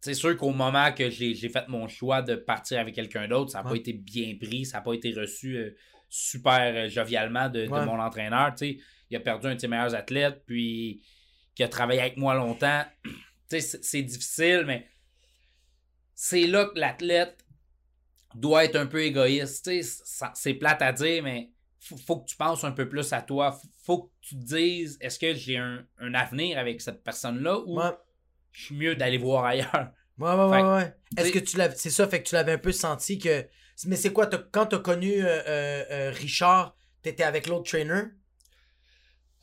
c'est sûr qu'au moment que j'ai fait mon choix de partir avec quelqu'un d'autre, ça n'a pas été bien pris, ça n'a pas été reçu euh, super jovialement de, de mon entraîneur. Tu sais, il a perdu un de ses meilleurs athlètes, puis qui a travaillé avec moi longtemps. tu sais, c'est- c'est difficile, mais c'est là que l'athlète doit être un peu égoïste. Tu sais, ça- c'est plate à dire, mais faut, faut que tu penses un peu plus à toi. Faut- Faut que tu te dises, est-ce que j'ai un, un avenir avec cette personne-là ou Ouais. je suis mieux d'aller voir ailleurs? Ouais, ouais, ouais, Fait que, ouais. Est-ce que tu l'avais. C'est ça, fait que tu l'avais un peu senti que. Mais c'est quoi, t'as- quand t'as connu euh, euh, euh, Richard, t'étais avec l'autre trainer?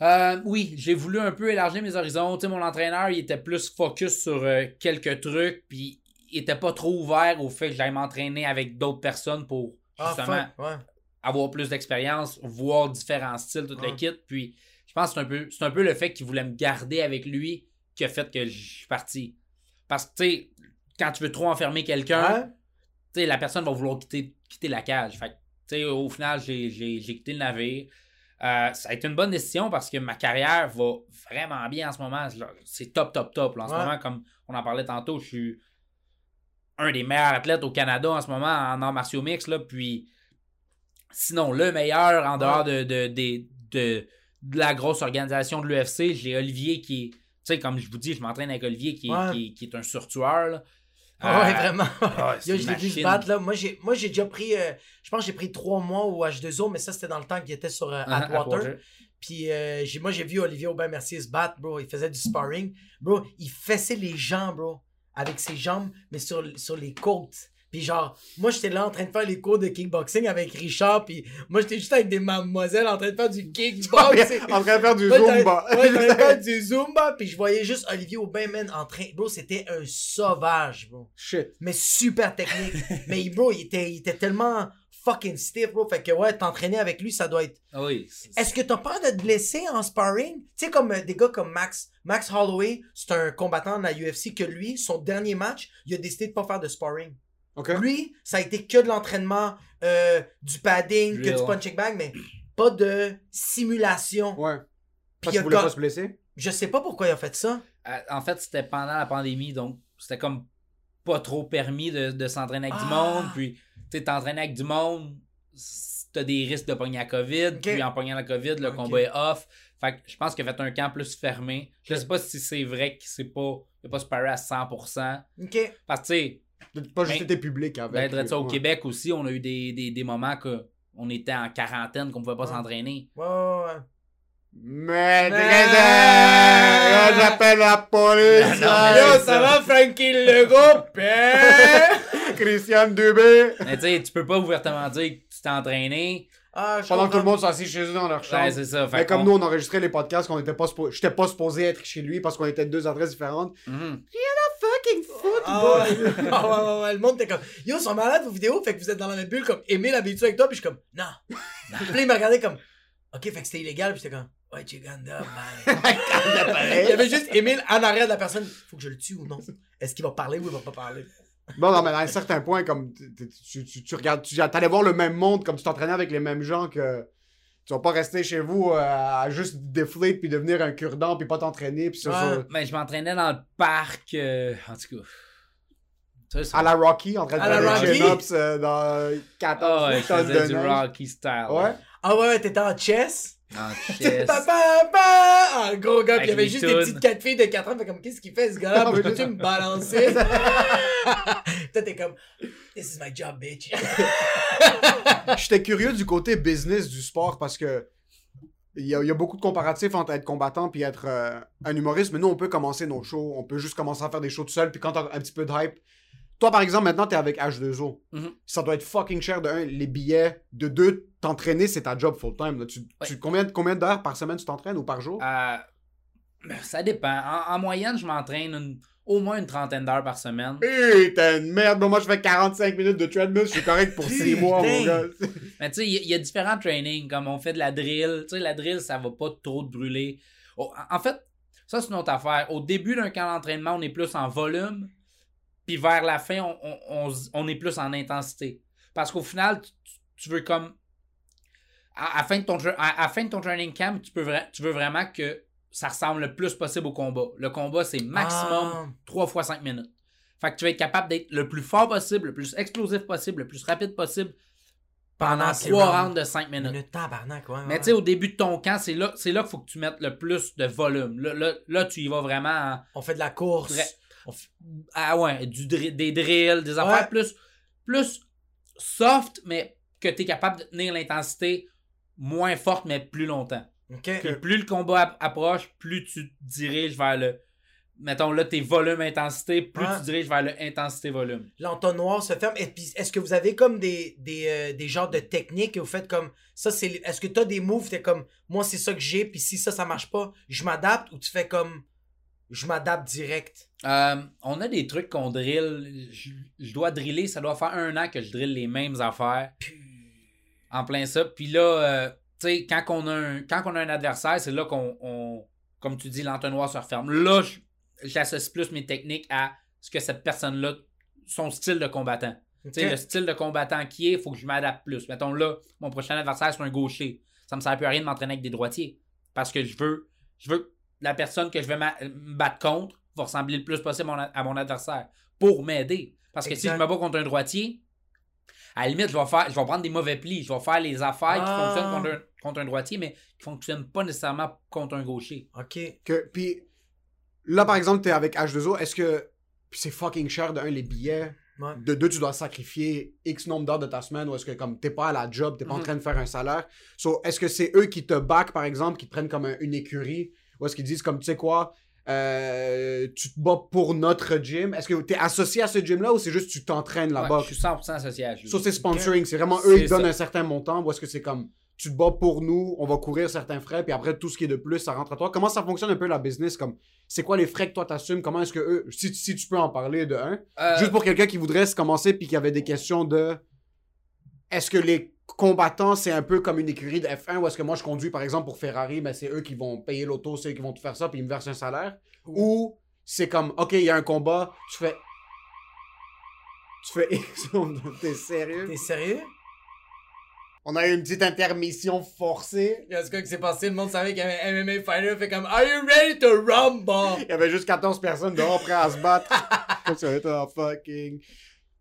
Euh, oui, j'ai voulu un peu élargir mes horizons. Tu sais, mon entraîneur, il était plus focus sur euh, quelques trucs, puis il était pas trop ouvert au fait que j'aille m'entraîner avec d'autres personnes pour Ah, justement ouais. avoir plus d'expérience, voir différents styles, tout Ouais. le kit. Puis je pense que c'est un peu, c'est un peu le fait qu'il voulait me garder avec lui qui a fait que je suis parti. Parce que, tu sais, quand tu veux trop enfermer quelqu'un, Ouais? tu sais, la personne va vouloir quitter, quitter la cage. Fait que, tu sais, au final, j'ai, j'ai, j'ai quitté le navire. Euh, ça a été une bonne décision parce que ma carrière va vraiment bien en ce moment. C'est top, top, top. là. En ce moment, comme on en parlait tantôt, je suis un des meilleurs athlètes au Canada en ce moment en arts martiaux mix. Là, puis sinon, le meilleur en dehors de, de, de, de- de la grosse organisation de l'UFC, j'ai Olivier qui est. Tu sais, comme je vous dis, je m'entraîne avec Olivier qui est, Ouais. qui est- qui est un surtueur. là. Ah ouais, Euh, vraiment. ah, Yo, je l'ai vu se battre, là. Moi, j'ai, moi, j'ai déjà pris. euh, je pense que j'ai pris trois mois au H2O, mais ça, c'était dans le temps qu'il était sur euh, Ah, Atwater. Puis euh, j'ai, moi, j'ai vu Olivier Aubin-Mercier se battre, bro. Il faisait du sparring. Bro, il fessait les gens, bro. Avec ses jambes, mais sur, sur les côtes. Puis genre, moi, j'étais là en train de faire les cours de kickboxing avec Richard. Puis moi, j'étais juste avec des mademoiselles en train de faire du kickboxing. en train de faire du Zumba. En train de faire du Zumba. Puis je voyais juste Olivier Aubin, man, en train. Bro, c'était un sauvage, bro Shit. mais super technique. mais bro, il était, il était tellement fucking stiff, bro. Fait que ouais, t'entraîner avec lui, ça doit être. Ah Oui. Est-ce que t'as peur de te blesser en sparring? Tu sais, comme euh, des gars comme Max. Max Holloway, c'est un combattant de la UFC que lui, son dernier match, il a décidé de pas faire de sparring. Lui, ça a été que de l'entraînement, euh, du padding, que du punching bag, mais pas de simulation. Ouais. Puis Parce il voulait pas se blesser? Je sais pas pourquoi il a fait ça. Euh, En fait, c'était pendant la pandémie, donc c'était comme pas trop permis de, de s'entraîner avec du Ah. monde. Puis, tu sais, t'entraîner avec du monde, t'as des risques de pogner la COVID. Puis, en pognant la COVID, le combat est off. Fait que je pense qu'il a fait un camp plus fermé. Je sais pas si c'est vrai qu'il s'est pas, il a pas sparé à 100%. Ok. Parce que, tu sais, Pas juste été public avec. ben, ça, au Ouais. Québec aussi, on a eu des, des, des moments que on était en quarantaine, qu'on pouvait pas s'entraîner. Ouais, ouais, ouais. Mais, Mais- j'appelle la police. Non, non, Yo, ça ça. va, Frankie Legault? Ben? Christian Dubé? Mais tu sais, tu peux pas ouvertement dire que tu t'es entraîné. Ah, Pendant que tout le monde s'assit chez eux dans leur chambre. Ouais, c'est ça. Mais comme qu'on- nous, on enregistrait les podcasts qu'on était pas j'étais pas supposé être chez lui parce qu'on était de deux adresses différentes. Mhm. Fucking football. Ah ouais. Ouais, ouais, ouais, le monde était comme Yo, ils sont malades vos vidéos, fait que vous êtes dans la même bulle comme Emile habitué avec toi, puis je suis comme Non. Puis là, il m'a regardé comme Ok, fait que c'était illégal, puis j'étais comme Ouais, Chiganda, man. Il y avait juste Emile en arrière de la personne. Faut que je le tue ou non Est-ce qu'il va parler ou il va pas parler? Bon, non, mais à un certain point, comme tu, tu regardes, tu allais voir le même monde, comme tu t'entraînais avec les mêmes gens que. Tu vas pas rester chez vous euh, à juste déflate puis devenir un cure-dent puis pas t'entraîner puis ça, Ouais. ça- Ben, je m'entraînais dans le parc. euh, en tout cas. Ça, ça- à la Rocky en train de À la faire des chin-ups euh, dans 14 Ah ouais, je faisais du neige. Rocky style. Ouais. Ah ouais, t'étais en chess? Papa! Ah, gros gars, il y avait juste des petites quatre filles de 4 ans. Fait comme, qu'est-ce qu'il fait ce gars-là? Ah, Peux-tu me balancer? Toi, t'es comme, this is my job, bitch. J'étais curieux du côté business du sport parce que il y, a, il y a beaucoup de comparatifs entre être combattant puis être euh, un humoriste, mais nous, on peut commencer nos shows, on peut juste commencer à faire des shows tout seul, puis quand t'as un petit peu de hype. Toi, par exemple, maintenant, t'es avec H2O. Mhm. Ça doit être fucking cher de un, les billets. De deux, t'entraîner, c'est ta job full-time. Tu, tu- combien, combien d'heures par semaine tu t'entraînes ou par jour? Euh, ça dépend. En, en moyenne, je m'entraîne au moins une trentaine d'heures par semaine. Hé, t'es une merde. Moi, je fais 45 minutes de treadmill, je suis correct pour 6 mois, mon Putain. gars. Mais tu sais, il y, a- il y a différents trainings, comme on fait de la drill. Tu sais, la drill, ça va pas trop te brûler. Oh, en en fait, ça, c'est une autre affaire. Au début d'un camp d'entraînement, on est plus en volume. Puis vers la fin, on, on- on est plus en intensité. Parce qu'au final, tu, veux comme. À, à la fin de ton, à, fin de ton training camp, tu, peux tu veux vraiment que ça ressemble le plus possible au combat. Le combat, c'est maximum Ah. 3 fois 5 minutes. Fait que tu vas être capable d'être le plus fort possible, le plus explosif possible, le plus rapide possible pendant ces 3 rounds. de 5 minutes. Minute tabarnak, ouais. Mais ouais. tu sais, au début de ton camp, c'est là, c'est là qu'il faut que tu mettes le plus de volume. Là, là, là, tu y vas vraiment en- On fait de la course. Ah ouais, du des drills, des affaires Ouais. plus, plus soft, mais que tu es capable de tenir l'intensité moins forte, mais plus longtemps. Ok. Puis plus le combat ap- approche, plus tu te diriges vers le. Mettons là, tes volumes intensité, plus Ouais. tu te diriges vers le intensité-volume. L'entonnoir se ferme. Et puis, est-ce que vous avez comme des, des, euh, des genres de techniques et vous faites comme ça, c'est. Est-ce que t'as des moves, t'es comme moi, c'est ça que j'ai, puis si ça, ça marche pas, je m'adapte ou tu fais comme je m'adapte direct? Euh, on a des trucs qu'on drill. Je, je dois driller, ça doit faire un an que je drille les mêmes affaires. En plein ça. Puis là, euh, tu sais, quand, on a un- quand on a un adversaire, c'est là qu'on, on- comme tu dis, l'entonnoir se referme. Là, j'associe plus mes techniques à ce que cette personne-là, son style de combattant. Tu sais, Ok. le style de combattant qui est, il faut que je m'adapte plus. Mettons là, mon prochain adversaire, c'est un gaucher. Ça me sert plus à rien de m'entraîner avec des droitiers. Parce que je veux, je veux la personne que je vais me battre contre va ressembler le plus possible à mon, a- à mon adversaire. Pour m'aider. Parce que si je me bats contre un droitier, à la limite, je vais, faire, je vais prendre des mauvais plis. Je vais faire les affaires qui Ah. fonctionnent contre un, contre un droitier, mais qui fonctionnent pas nécessairement contre un gaucher. Ok. Que, puis là, par exemple, t'es avec H2O, est-ce que. C'est fucking cher de un, les billets. Ouais. De deux, tu dois sacrifier X nombre d'heures de ta semaine ou est-ce que comme t'es pas à la job, t'es pas en Mhm. train de faire un salaire? So, est-ce que c'est eux qui te back, par exemple, qui te prennent comme un- une écurie ou est-ce qu'ils disent comme, tu sais quoi, euh, tu te bats pour notre gym. Est-ce que t'es associé à ce gym-là ou c'est juste tu t'entraînes là-bas? Ouais, je suis 100% associé à lui. Ça, c'est sponsoring. C'est vraiment eux, ils donnent ça. un certain montant ou est-ce que c'est comme tu te bats pour nous, on va courir certains frais, puis après tout ce qui est de plus, ça rentre à toi. Comment ça fonctionne un peu la business? Comme c'est quoi les frais que toi t'assumes? Comment est-ce que eux, si, si tu peux en parler de un, Euh, juste pour quelqu'un qui voudrait se commencer puis qui avait des questions de est-ce que les combattants c'est un peu comme une écurie de F1 ou est-ce que moi je conduis par exemple pour Ferrari, mais c'est eux qui vont payer l'auto, c'est eux qui vont tout faire ça puis ils me versent un salaire? Ou c'est comme ok, il y a un combat, tu fais. Tu fais. T'es sérieux? T'es sérieux? On a eu une petite intermission forcée. Qu'est-ce que s'est passé? Le monde savait qu'il y avait un MMA fighter. Fait comme, Are you ready to rumble? Il y avait juste 14 personnes dehors prêts à se battre. Comme ça était en fucking.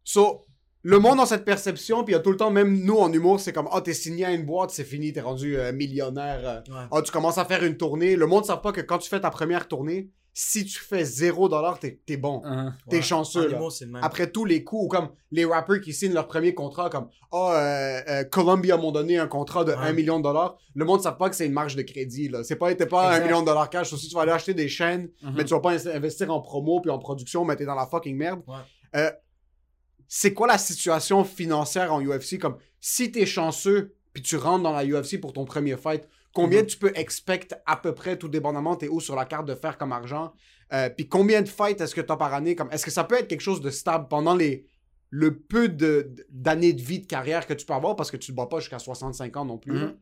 So, le monde a cette perception, puis il y a tout le temps, même nous en humour, c'est comme, ah, t'es signé à une boîte, c'est fini, t'es rendu euh, millionnaire. euh. Ouais. Ah, tu commences à faire une tournée. Le monde ne sait pas que quand tu fais ta première tournée, si tu fais 0$, t'es es bon. Hein. T'es Ouais. chanceux, En là. humour, c'est le même. Après tous les coups, ou comme les rappers qui signent leur premier contrat, comme Oh, euh, euh, Columbia m'ont donné un contrat de Ouais. 1 million de dollars. Le monde ne sait pas que c'est une marge de crédit. là. C'est pas, t'es pas Exact. 1 million de dollars cash. Aussi, tu vas aller acheter des chaînes, Mhm. mais tu vas pas in- investir en promo puis en production, mais t'es dans la fucking merde. Ouais. Euh, c'est quoi la situation financière en UFC? Comme si t'es chanceux puis tu rentres dans la UFC pour ton premier fight, combien Mhm. tu peux expect à peu près, tout dépendamment, t'es où sur la carte de fer comme argent? Euh, puis combien de fights est-ce que t'as par année? Comme, est-ce que ça peut être quelque chose de stable pendant les le peu de d'années de vie de carrière que tu peux avoir? Parce que tu ne bats pas jusqu'à 65 ans non plus. Mhm.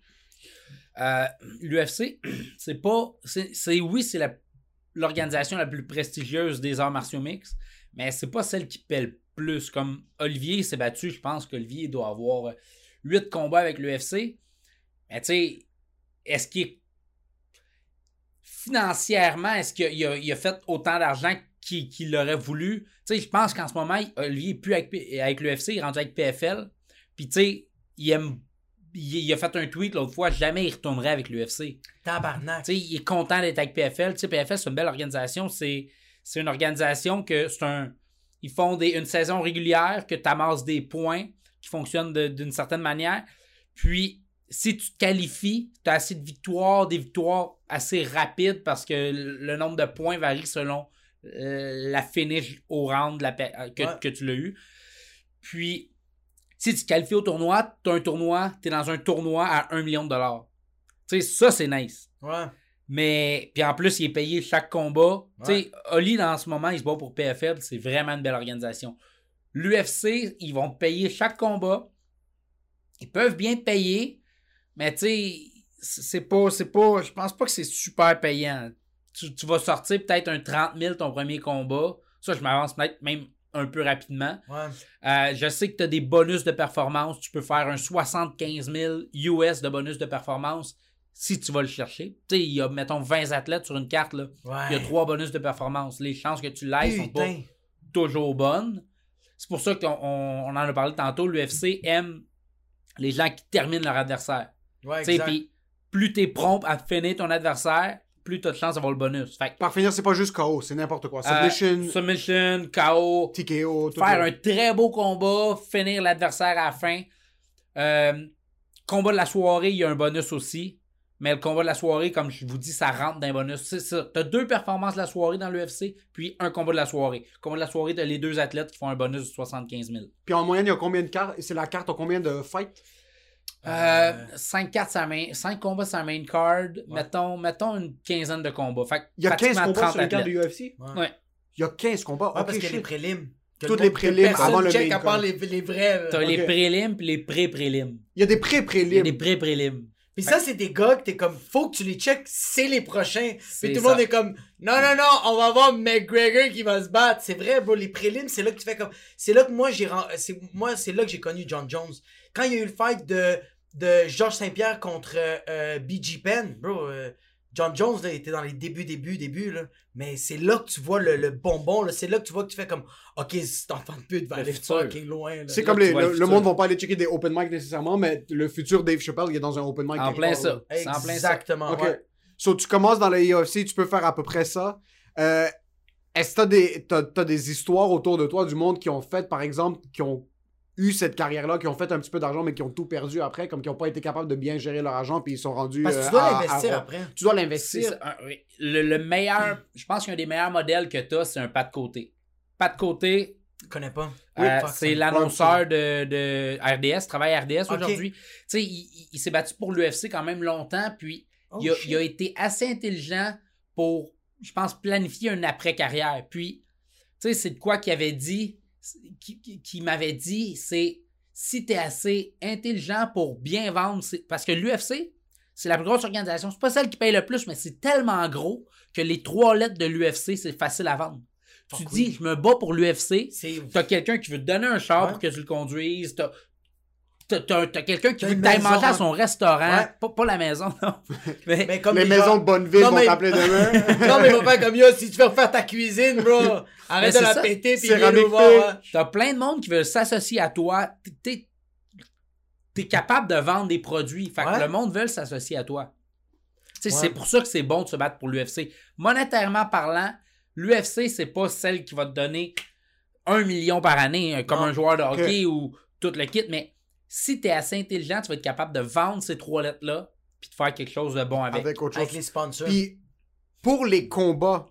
Euh, L'UFC, c'est pas. c'est oui, c'est l'organisation la, plus prestigieuse des arts martiaux mixtes, mais c'est pas celle qui paie le plus. Comme Olivier s'est battu, je pense qu'Olivier doit avoir 8 combats avec l'UFC. Mais tu sais, est-ce qu'il est. Financièrement, est-ce qu'il a, fait autant d'argent qu'il qu'il aurait voulu? Tu sais, je pense qu'en ce moment, Olivier est plus avec, l'UFC, il est rendu avec PFL. Puis tu sais, il aime il, a fait un tweet l'autre fois, jamais il retournerait avec l'UFC. Tabarnak. Tu sais, il est content d'être avec PFL. Tu sais, PFL, c'est une belle organisation. C'est, c'est une organisation que c'est un. Ils font des, une saison régulière, que tu amasses des points qui fonctionnent d'une certaine manière. Puis, si tu te qualifies, tu as assez de victoires, des victoires assez rapides parce que le nombre de points varie selon euh, la finish au round la euh, que, Ouais. que tu l'as eu. Puis, si tu te qualifies au tournoi, tu as un tournoi, tu es dans un tournoi à 1 million de dollars. Tu sais, ça, c'est nice. Ouais. Mais, puis en plus, il est payé chaque combat. Ouais. Tu sais, Oli, dans ce moment, il se bat pour PFL. C'est vraiment une belle organisation. L'UFC, ils vont te payer chaque combat. Ils peuvent bien te payer, mais tu sais, c'est pas, c'est pas, je pense pas que c'est super payant. Tu, tu vas sortir peut-être un 30 000 ton premier combat. Ça, je m'avance peut-être même un peu rapidement. Ouais. Euh, je sais que tu as des bonus de performance. Tu peux faire un 75 000 US de bonus de performance si tu vas le chercher. Tu sais, il y a, mettons, 20 athlètes sur une carte. Là. Ouais. Il y a trois bonus de performance. Les chances que tu l'ailles sont pas toujours bonnes. C'est pour ça qu'on on, on en a parlé tantôt. L'UFC aime les gens qui terminent leur adversaire. Ouais, Tu sais, exact. Puis plus tu es prompt à finir ton adversaire, plus tu as de chances d'avoir le bonus. Fait que, Par finir, c'est pas juste KO, c'est n'importe quoi. euh, Submission, submission, KO, TKO, tout faire un très beau combat, finir l'adversaire à la fin. Euh, combat de la soirée, il y a un bonus aussi. Mais le combat de la soirée, comme je vous dis, ça rentre dans un bonus. C'est ça. T'as deux performances de la soirée dans l'UFC, puis un combat de la soirée. Combat de la soirée, t'as les deux athlètes qui font un bonus de 75 000. Puis en moyenne, il y a combien de cartes? C'est la carte a combien de fights? Euh, 5 cartes sur la main, 5 combats sur la main card, mettons, mettons une quinzaine de combats. Fait que Il y a 15 pratiquement combats 30 sur une carte de. UFC Ouais. Ouais. Il y a 15 combats. Ouais, ok, parce qu'il y a les prélims. Toutes le les prélims personne avant le check main à part les, les vrais. T'as les prélims puis les pré-prélims. Il y a des Il y a pré-prélims. des pré-prélims. Puis ça, c'est des gars que t'es comme, faut que tu les checkes, c'est les prochains. Puis tout le monde est comme, non, non, non, on va voir McGregor qui va se battre. C'est vrai, bro, les prélims, c'est là que tu fais comme, c'est là que moi, j'ai, c'est, moi, c'est là que j'ai connu John Jones. Quand il y a eu le fight de, de Georges Saint-Pierre contre euh, BG Penn, bro, euh, John Jones, là, il était dans les débuts, débuts, débuts, là. Mais c'est là que tu vois le, le bonbon, là. C'est là que tu vois que tu fais comme, ok, cet enfant de pute va Le aller fucking loin, là. C'est comme les- le, le le monde va pas aller checker des open mic nécessairement, mais le futur Dave Chappelle, il est dans un open mic. En quelque plein part, ça. là. C'est en plein ça. Exactement, Ok. ouais. So, tu commences dans la UFC, tu peux faire à peu près ça. Euh, Est-ce que t'as des, t'as, t'as des histoires autour de toi du monde qui ont fait, par exemple, qui ont eu cette carrière-là, qui ont fait un petit peu d'argent, mais qui ont tout perdu après, comme qui n'ont pas été capables de bien gérer leur argent, puis ils sont rendus. Parce que euh, tu dois à- l'investir après. Tu dois l'investir. un- oui. le, le meilleur, je pense qu'un des meilleurs modèles que tu as, c'est un pas de côté. Pas de côté, Je connais pas. euh, c'est l'annonceur de, de RDS, travaille à RDS aujourd'hui. Tu sais, il, il- il s'est battu pour l'UFC quand même longtemps, puis Oh, il, a, il a été assez intelligent pour, je pense, planifier une après-carrière. Puis, tu sais, c'est de quoi qu'il avait dit, qui, qui- qui m'avait dit, c'est si tu es assez intelligent pour bien vendre, parce que l'UFC, c'est la plus grosse organisation. C'est pas celle qui paye le plus, mais c'est tellement gros que les trois lettres de l'UFC, c'est facile à vendre. tu dis, je me bats pour l'UFC. T'as quelqu'un qui veut te donner un char Ouais. pour que tu le conduises. T'as, quelqu'un qui veut que manger à hein. son restaurant. Ouais. Pas, pas la maison, non. Mais, Mais comme Les maisons de Bonneville Non, vont t'appeler demain. non, mais ils vont faire comme yo, si tu veux refaire ta cuisine, bro, arrête de la ça. péter puis viens nous voir. ouais. t'as plein de monde qui veut s'associer à toi. T'es, capable de vendre des produits. Fait que le monde veut s'associer à toi. Ouais. C'est pour ça que c'est bon de se battre pour l'UFC. Monétairement parlant, l'UFC, c'est pas celle qui va te donner un million par année, euh, comme Non. un joueur de hockey ou tout le kit, mais si tu es assez intelligent, tu vas être capable de vendre ces trois lettres-là puis de faire quelque chose de bon avec. Avec autre Avec chose. les sponsors. Puis pour les combats,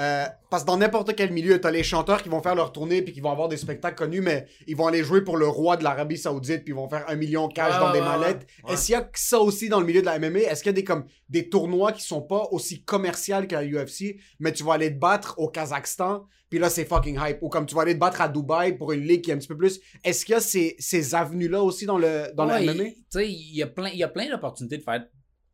euh, parce que dans n'importe quel milieu, t'as les chanteurs qui vont faire leur tournée puis qui vont avoir des spectacles connus, mais ils vont aller jouer pour le roi de l'Arabie Saoudite puis ils vont faire un million cash Ouais, dans ouais, des mallettes. ouais. Est-ce qu'il y a ça aussi dans le milieu de la MMA? Est-ce qu'il y a des, comme, des tournois qui sont pas aussi commerciaux que la UFC, mais tu vas aller te battre au Kazakhstan puis là c'est fucking hype. Ou comme tu vas aller te battre à Dubaï pour une ligue qui est un petit peu plus. Est-ce qu'il y a ces, ces avenues-là aussi dans le, dans le MMA? Tu sais, il y a plein, il y a plein d'opportunités de faire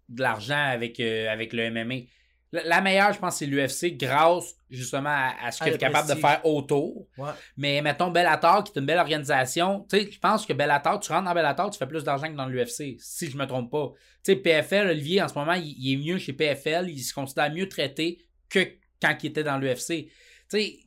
de l'argent avec, euh, avec le MMA. La, meilleure, je pense, c'est l'UFC grâce justement à, à ce À que tu le es capable de faire autour. Ouais. Mais mettons Bellator, qui est une belle organisation, tu sais, je pense que Bellator, tu rentres dans Bellator, tu fais plus d'argent que dans l'UFC, si je me trompe pas. Tu sais, PFL, Olivier, en ce moment, il, il est mieux chez PFL, il se considère mieux traité que quand il était dans l'UFC. Tu sais,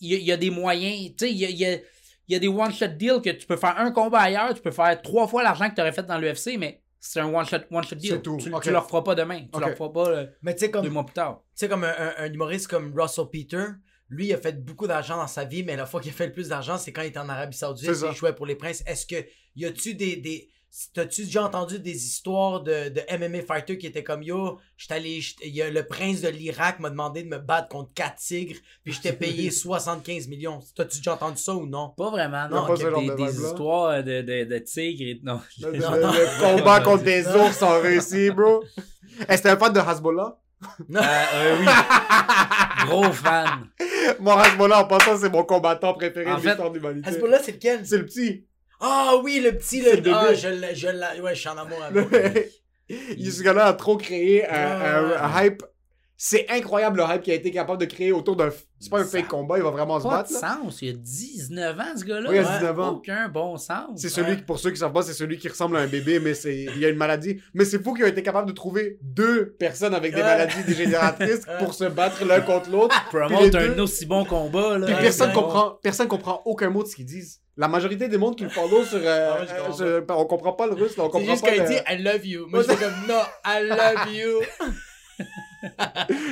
il y, a- il y a des moyens, tu sais, il y a, il y a- il y a des one-shot deals que tu peux faire un combat ailleurs, tu peux faire trois fois l'argent que tu aurais fait dans l'UFC, mais c'est un one-shot one shot deal. C'est tout. Tu, Ok. tu leur feras pas demain, tu Ok. leur feras pas euh, Mais tu sais, deux comme, mois plus tard. tu sais, comme un, un- un humoriste comme Russell Peter, lui, il a fait beaucoup d'argent dans sa vie, mais la fois qu'il a fait le plus d'argent, c'est quand il était en Arabie Saoudite, ça. il jouait pour les princes. Est-ce que, y a-tu des. des T'as-tu déjà entendu des histoires de, de MMA fighters qui étaient comme yo, j'étais allé, y a le prince de l'Irak m'a demandé de me battre contre quatre tigres, puis je t'ai payé 75 millions. T'as-tu déjà entendu ça ou non? Pas vraiment, non. pas des, de des vibe-là? histoires de, de, de tigres et non. Le, combat contre des ours en Russie, bro. Est-ce que t'es un fan de Hezbollah? Euh, euh, oui. Gros fan. Moi, Hezbollah, en passant, c'est mon combattant préféré En de l'histoire de l'humanité. Hezbollah, c'est lequel? C'est le petit. Ah oui, le petit, le. Ah, bébé. je l'ai, je l'ai. Ouais, je suis en amour avec lui. Il- Ce gars-là a trop créé un, un- Ouais. un hype. C'est incroyable le hype qu'il a été capable de créer autour d'un. C'est pas un Ça- fake combat, il va vraiment se Pas battre. de là. sens. Il a 19 ans, ce gars-là. Oui, il a Ouais. 19 ans. Aucun bon sens. C'est celui, qui- pour ceux qui savent pas, c'est celui qui ressemble à un bébé, mais c'est, il y a une maladie. Mais c'est fou qu'ils ont été capables de trouver deux personnes avec des maladies dégénératrices pour se battre l'un contre l'autre. Promote un aussi bon combat. Là. Puis personne comprend, personne comprend aucun mot de ce qu'ils disent. La majorité des mondes qui le follow sur, euh, Ah ouais, je euh, comprends sur- on comprend pas le russe, là, on comprend juste pas quand il le... dit I love you. Moi, j'étais comme non, I love you.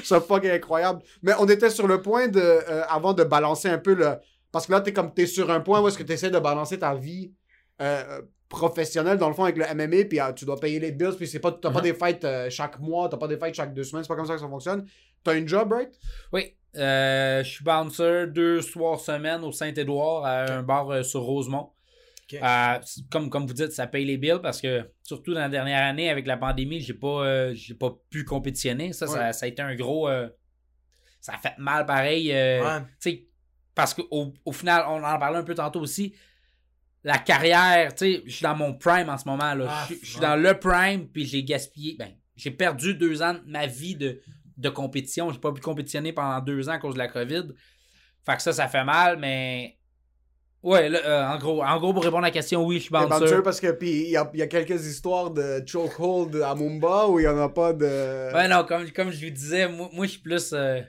C'est fucking incroyable. Mais on était sur le point de, euh, avant de balancer un peu le, parce que là t'es comme t'es sur un point où est-ce que t'essaies de balancer ta vie euh, professionnelle dans le fond avec le MMA, puis euh, tu dois payer les bills, puis c'est pas, t'as pas Mhm. des euh, chaque mois, t'as pas des fights chaque deux semaines, c'est pas comme ça que ça fonctionne. T'as une job, right? Oui. Euh, je suis bouncer deux soirs semaine au Saint-Édouard à un bar euh, sur Rosemont. Euh, comme, comme vous dites, ça paye les bills parce que surtout dans la dernière année avec la pandémie, j'ai pas euh, j'ai pas pu compétitionner. Ça, ça, Ouais. ça a été un gros. ça a fait mal pareil. Ouais. parce qu'au au final, on en parlait un peu tantôt aussi. La carrière, tu sais, je suis dans mon prime en ce moment. là. Ah, Je suis- je suis ouais. dans le prime, puis j'ai gaspillé. Ben, j'ai perdu deux ans de ma vie de, de compétition. J'ai pas pu compétitionner pendant deux ans à cause de la COVID. Fait que ça, ça fait mal, mais. Ouais, là, euh, en, gros, en gros, pour répondre à la question, oui, je suis bouncer. parce que, puis il y a, y a quelques histoires de chokehold à Mumba où il y en a pas de... Ouais, non, comme, comme je vous disais, moi, moi je suis plus. euh,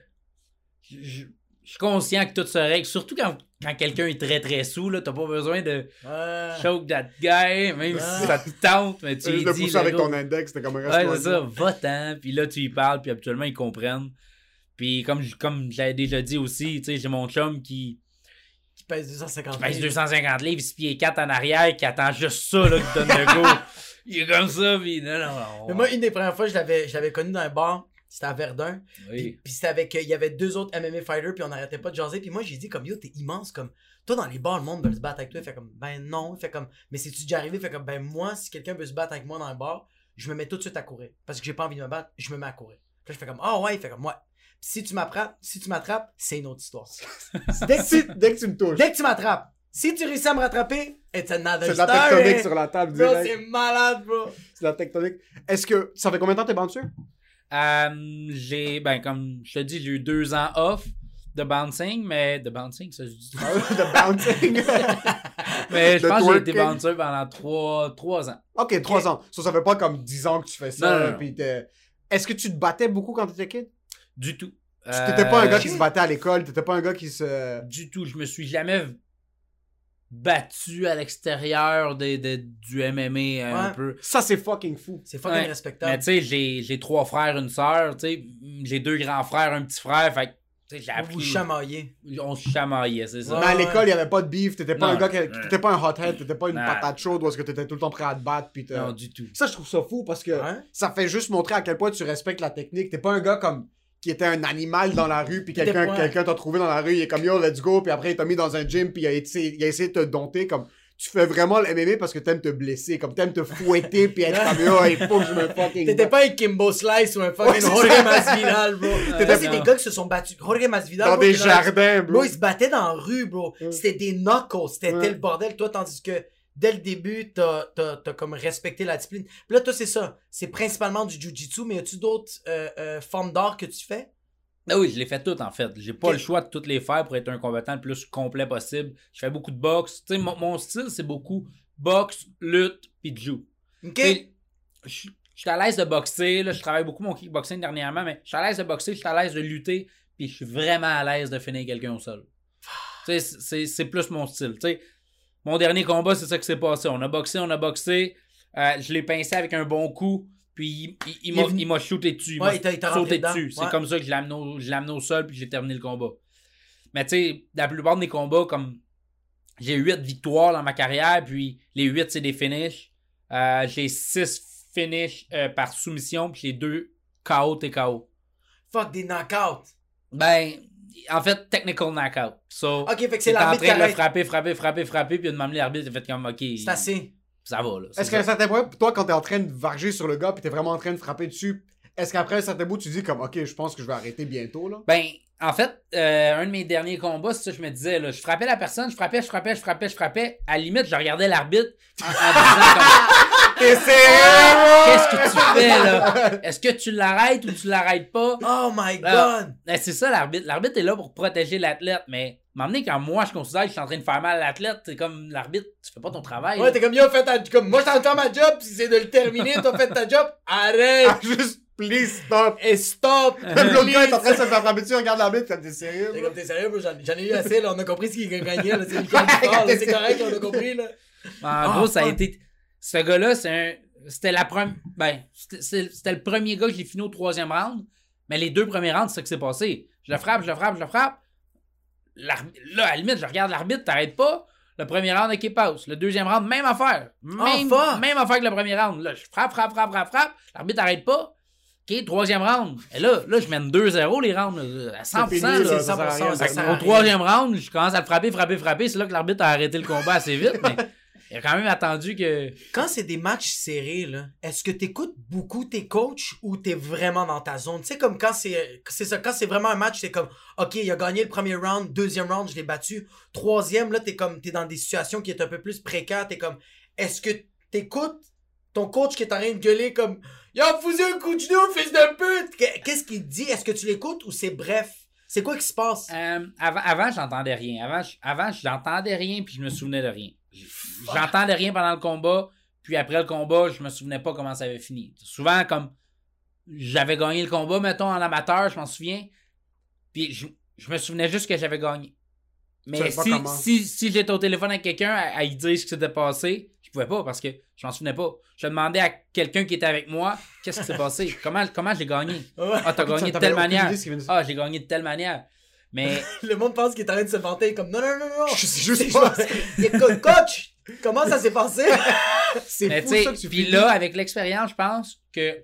je- je je suis conscient que tout se règle. Surtout quand, quand quelqu'un est très très sous, là, t'as pas besoin de Ouais. choke that guy, même si ça te tente, mais tu lui de dis. avec ton index, c'était comme un Ouais, c'est ça, va-t'en. Puis là, tu y parles, puis habituellement, ils comprennent. Puis comme, je- comme j'avais déjà dit aussi, tu sais, j'ai mon chum qui, Qui pèse 250 qui pèse livres. 250 livres, 6 pieds 4 en arrière, qui attend juste ça, là, qui donne le go. Il est comme ça, puis non, non, non. Mais moi, une des premières fois, je l'avais, je l'avais connu dans un bar. C'était à Verdun. Oui. puis c'était avec. Il y avait deux autres MMA fighters, puis on n'arrêtait pas de jaser. Puis moi, j'ai dit, comme yo, t'es immense. Comme toi, dans les bars, le monde veut se battre avec toi. Il fait comme, ben non. Il fait comme, mais c'est-tu déjà arrivé? Il fait comme, ben moi, si quelqu'un veut se battre avec moi dans un bar, je me mets tout de suite à courir. Parce que j'ai pas envie de me battre, je me mets à courir. Puis là, je fais comme, ah ouais, il fait comme, ouais. Si tu m'attrapes, si tu m'attrapes, c'est une autre histoire. dès, que tu, dès que tu me touches. dès que tu m'attrapes, si tu réussis à me rattraper, it's another C'est de la tectonique sur la table Bro, c'est malade, bro. C'est la tectonique. Est-ce que ça fait combien de temps t'es bouncer? Euh, j'ai, ben, comme je te dis, j'ai eu deux ans off de bouncing, mais de bouncing, ça se dit. de bouncing. Mais je pense que j'ai été bouncer pendant trois, trois ans. ok, trois ans. Ça, ça fait pas comme dix ans que tu fais ça. Est-ce que tu te battais beaucoup quand t'étais kid? Du tout. Tu T'étais pas un Euh, gars qui se battait à l'école, t'étais pas un gars qui se. Du tout. Je me suis jamais battu à l'extérieur des, des- du MMA un Ouais. peu. Ça, c'est fucking fou. C'est fucking Ouais. Mais respectable. tu sais, j'ai j'ai trois frères, une sœur, tu sais, j'ai deux grands frères, un petit frère, fait que, tu sais, j'ai appris. vous chamaillez. On se chamaillait, c'est ça. Ouais. Mais à l'école, il n'y avait pas de beef. T'étais pas Non. un gars qui. T'étais pas un hothead. T'étais pas une Non. patate chaude où est-ce que t'étais tout le temps prêt à te battre. Puis Non, du tout. Ça, je trouve ça fou parce que ça fait juste montrer à quel point tu respectes la technique. T'es pas un gars comme qui était un animal dans la rue, puis quelqu'un t'a trouvé dans la rue, il est comme yo, let's go, puis après il t'a mis dans un gym, puis il a, essayé, il a essayé de te dompter. Comme tu fais vraiment le MMA parce que t'aimes te blesser, comme t'aimes te fouetter, puis être comme yo, il faut que je me fucking. T'étais pas un Kimbo Slice ou un Ouais, fucking c'est Jorge. Masvidal, bro. T'étais c'est des gars qui se sont battus. Jorge Masvidal, dans bro, des jardins, bro. Bro, ils se battaient dans la rue, bro. Ouais. C'était des knuckles. C'était Ouais. tel bordel. Toi, tandis que dès le début, t'as t'as comme respecté la discipline. Puis là, toi, c'est ça. C'est principalement du jujitsu, mais y a-tu d'autres euh, euh, formes d'art que tu fais? Ah oui, je l'ai fait tout en fait. J'ai pas le choix de toutes les faire pour être un combattant le plus complet possible. Je fais beaucoup de boxe. Tu sais, mon, mon style, c'est beaucoup boxe, lutte, puis jiu. OK? Je suis à l'aise de boxer. Là, je travaille beaucoup mon kickboxing dernièrement, mais je suis à l'aise de boxer, je suis à l'aise de lutter, puis je suis vraiment à l'aise de finir quelqu'un au sol. Tu sais, c'est- c'est plus mon style. Tu sais, mon dernier combat, c'est ça qui s'est passé. On a boxé, on a boxé. Euh, je l'ai pincé avec un bon coup, puis il, il- il Il m'a m'a shooté dessus. Ouais, m'a il rentré sauté dessus. C'est Ouais. comme ça que je l'ai amené, au- je l'ai amené au sol, puis j'ai terminé le combat. Mais tu sais, la plupart de mes combats, comme j'ai 8 victoires dans ma carrière, puis les 8, c'est des finishes. Euh, j'ai 6 finishes euh, par soumission, puis j'ai 2 KO TKO. Fuck, des knockouts. Ben, en fait, technical knockout. So, OK, fait que c'est en l'arbitre qui train de le frapper, frapper, frapper, frapper, puis de m'amener l'arbitre, il a fait comme, ok, C'est assez. ça va, là. Est-ce qu'à un certain point, toi, quand t'es en train de varger sur le gars, puis t'es vraiment en train de frapper dessus, est-ce qu'après un certain bout, tu dis comme, ok, je pense que je vais arrêter bientôt, là? Ben, en fait, euh, un de mes derniers combats, c'est ça que je me disais, là, je frappais la personne, je frappais, je frappais, je frappais, je frappais. À la limite, je regardais l'arbitre en, en disant comme, T'es Qu'est-ce que tu fais, là? Est-ce que tu l'arrêtes ou tu l'arrêtes pas? Oh my Ah. god! Ben, c'est ça, l'arbitre. L'arbitre est là pour protéger l'athlète, mais m'emmener quand moi, je considère que je suis en train de faire mal à l'athlète, c'est comme l'arbitre, tu fais pas ton travail. Ouais, t'es comme, yo, fais ta... Comme, moi, je t'en faire ma job, si c'est de le terminer, t'as fait ta job, arrête! Juste, please stop! Et stop! Même l'autre gars est en train de se faire frapper dessus, regarde l'arbitre, comme t'es sérieux? T'es comme, t'es sérieux? J'en ai eu assez, là. On a compris ce qui gagnait, là. C'est. C'est correct, on a compris, là. En Ah, gros, ça a été. Ce gars-là, c'est un. C'était la première. Ben, c'était- le premier gars que j'ai fini au troisième round. Mais les deux premiers rounds, c'est ça qui s'est passé. Je le frappe, je le frappe, je le frappe. Là, à la limite, je regarde l'arbitre, t'arrêtes pas. Le premier round, ok, passe. Le deuxième round, même affaire. Même, fuck. même affaire que le premier round. Là, je frappe, frappe, frappe, frappe, frappe. L'arbitre t'arrête pas. Ok, troisième round. Et là, là je mène 2-0 les rounds, là, à 100%. fini, là. là, C'est ça sert à 100%, rien. ça Fait que sert à au troisième round, je commence à le frapper, frapper, frapper. C'est là que l'arbitre a arrêté le combat assez vite, mais il a quand même attendu que. Quand c'est des matchs serrés, là, est-ce que t'écoutes beaucoup tes coachs ou t'es vraiment dans ta zone? Tu sais, comme quand c'est, c'est ça, quand c'est vraiment un match, c'est comme, ok, il a gagné le premier round, deuxième round, je l'ai battu. Troisième, là, t'es comme, t'es dans des situations qui est un peu plus précaires, t'es comme, est-ce que t'écoutes ton coach qui est en train de gueuler comme, Y'a foutu un coup de genou, fils de pute! Qu'est- Qu'est-ce qu'il dit? Est-ce que tu l'écoutes ou c'est bref? C'est quoi qui se passe? Euh, avant, avant j'entendais rien. Avant, je- avant, j'entendais rien puis je me souvenais de rien. J'entendais rien pendant le combat, puis après le combat, je me souvenais pas comment ça avait fini. Souvent, comme j'avais gagné le combat, mettons, en amateur, je m'en souviens, puis je, je me souvenais juste que j'avais gagné. Mais si, si, si j'étais au téléphone avec quelqu'un à, à lui dire ce qui s'était passé, je pouvais pas parce que je m'en souvenais pas. Je demandais à quelqu'un qui était avec moi qu'est-ce qui s'est passé, comment, comment j'ai gagné? Ah, t'as gagné de telle manière. Ah, j'ai gagné de telle manière. Mais Le monde pense qu'il est en train de se vanter comme, non, non, non, non! Je sais juste pas. Écoute, coach! Comment ça s'est passé? C'est fou ça que tu puis là, avec l'expérience, je pense que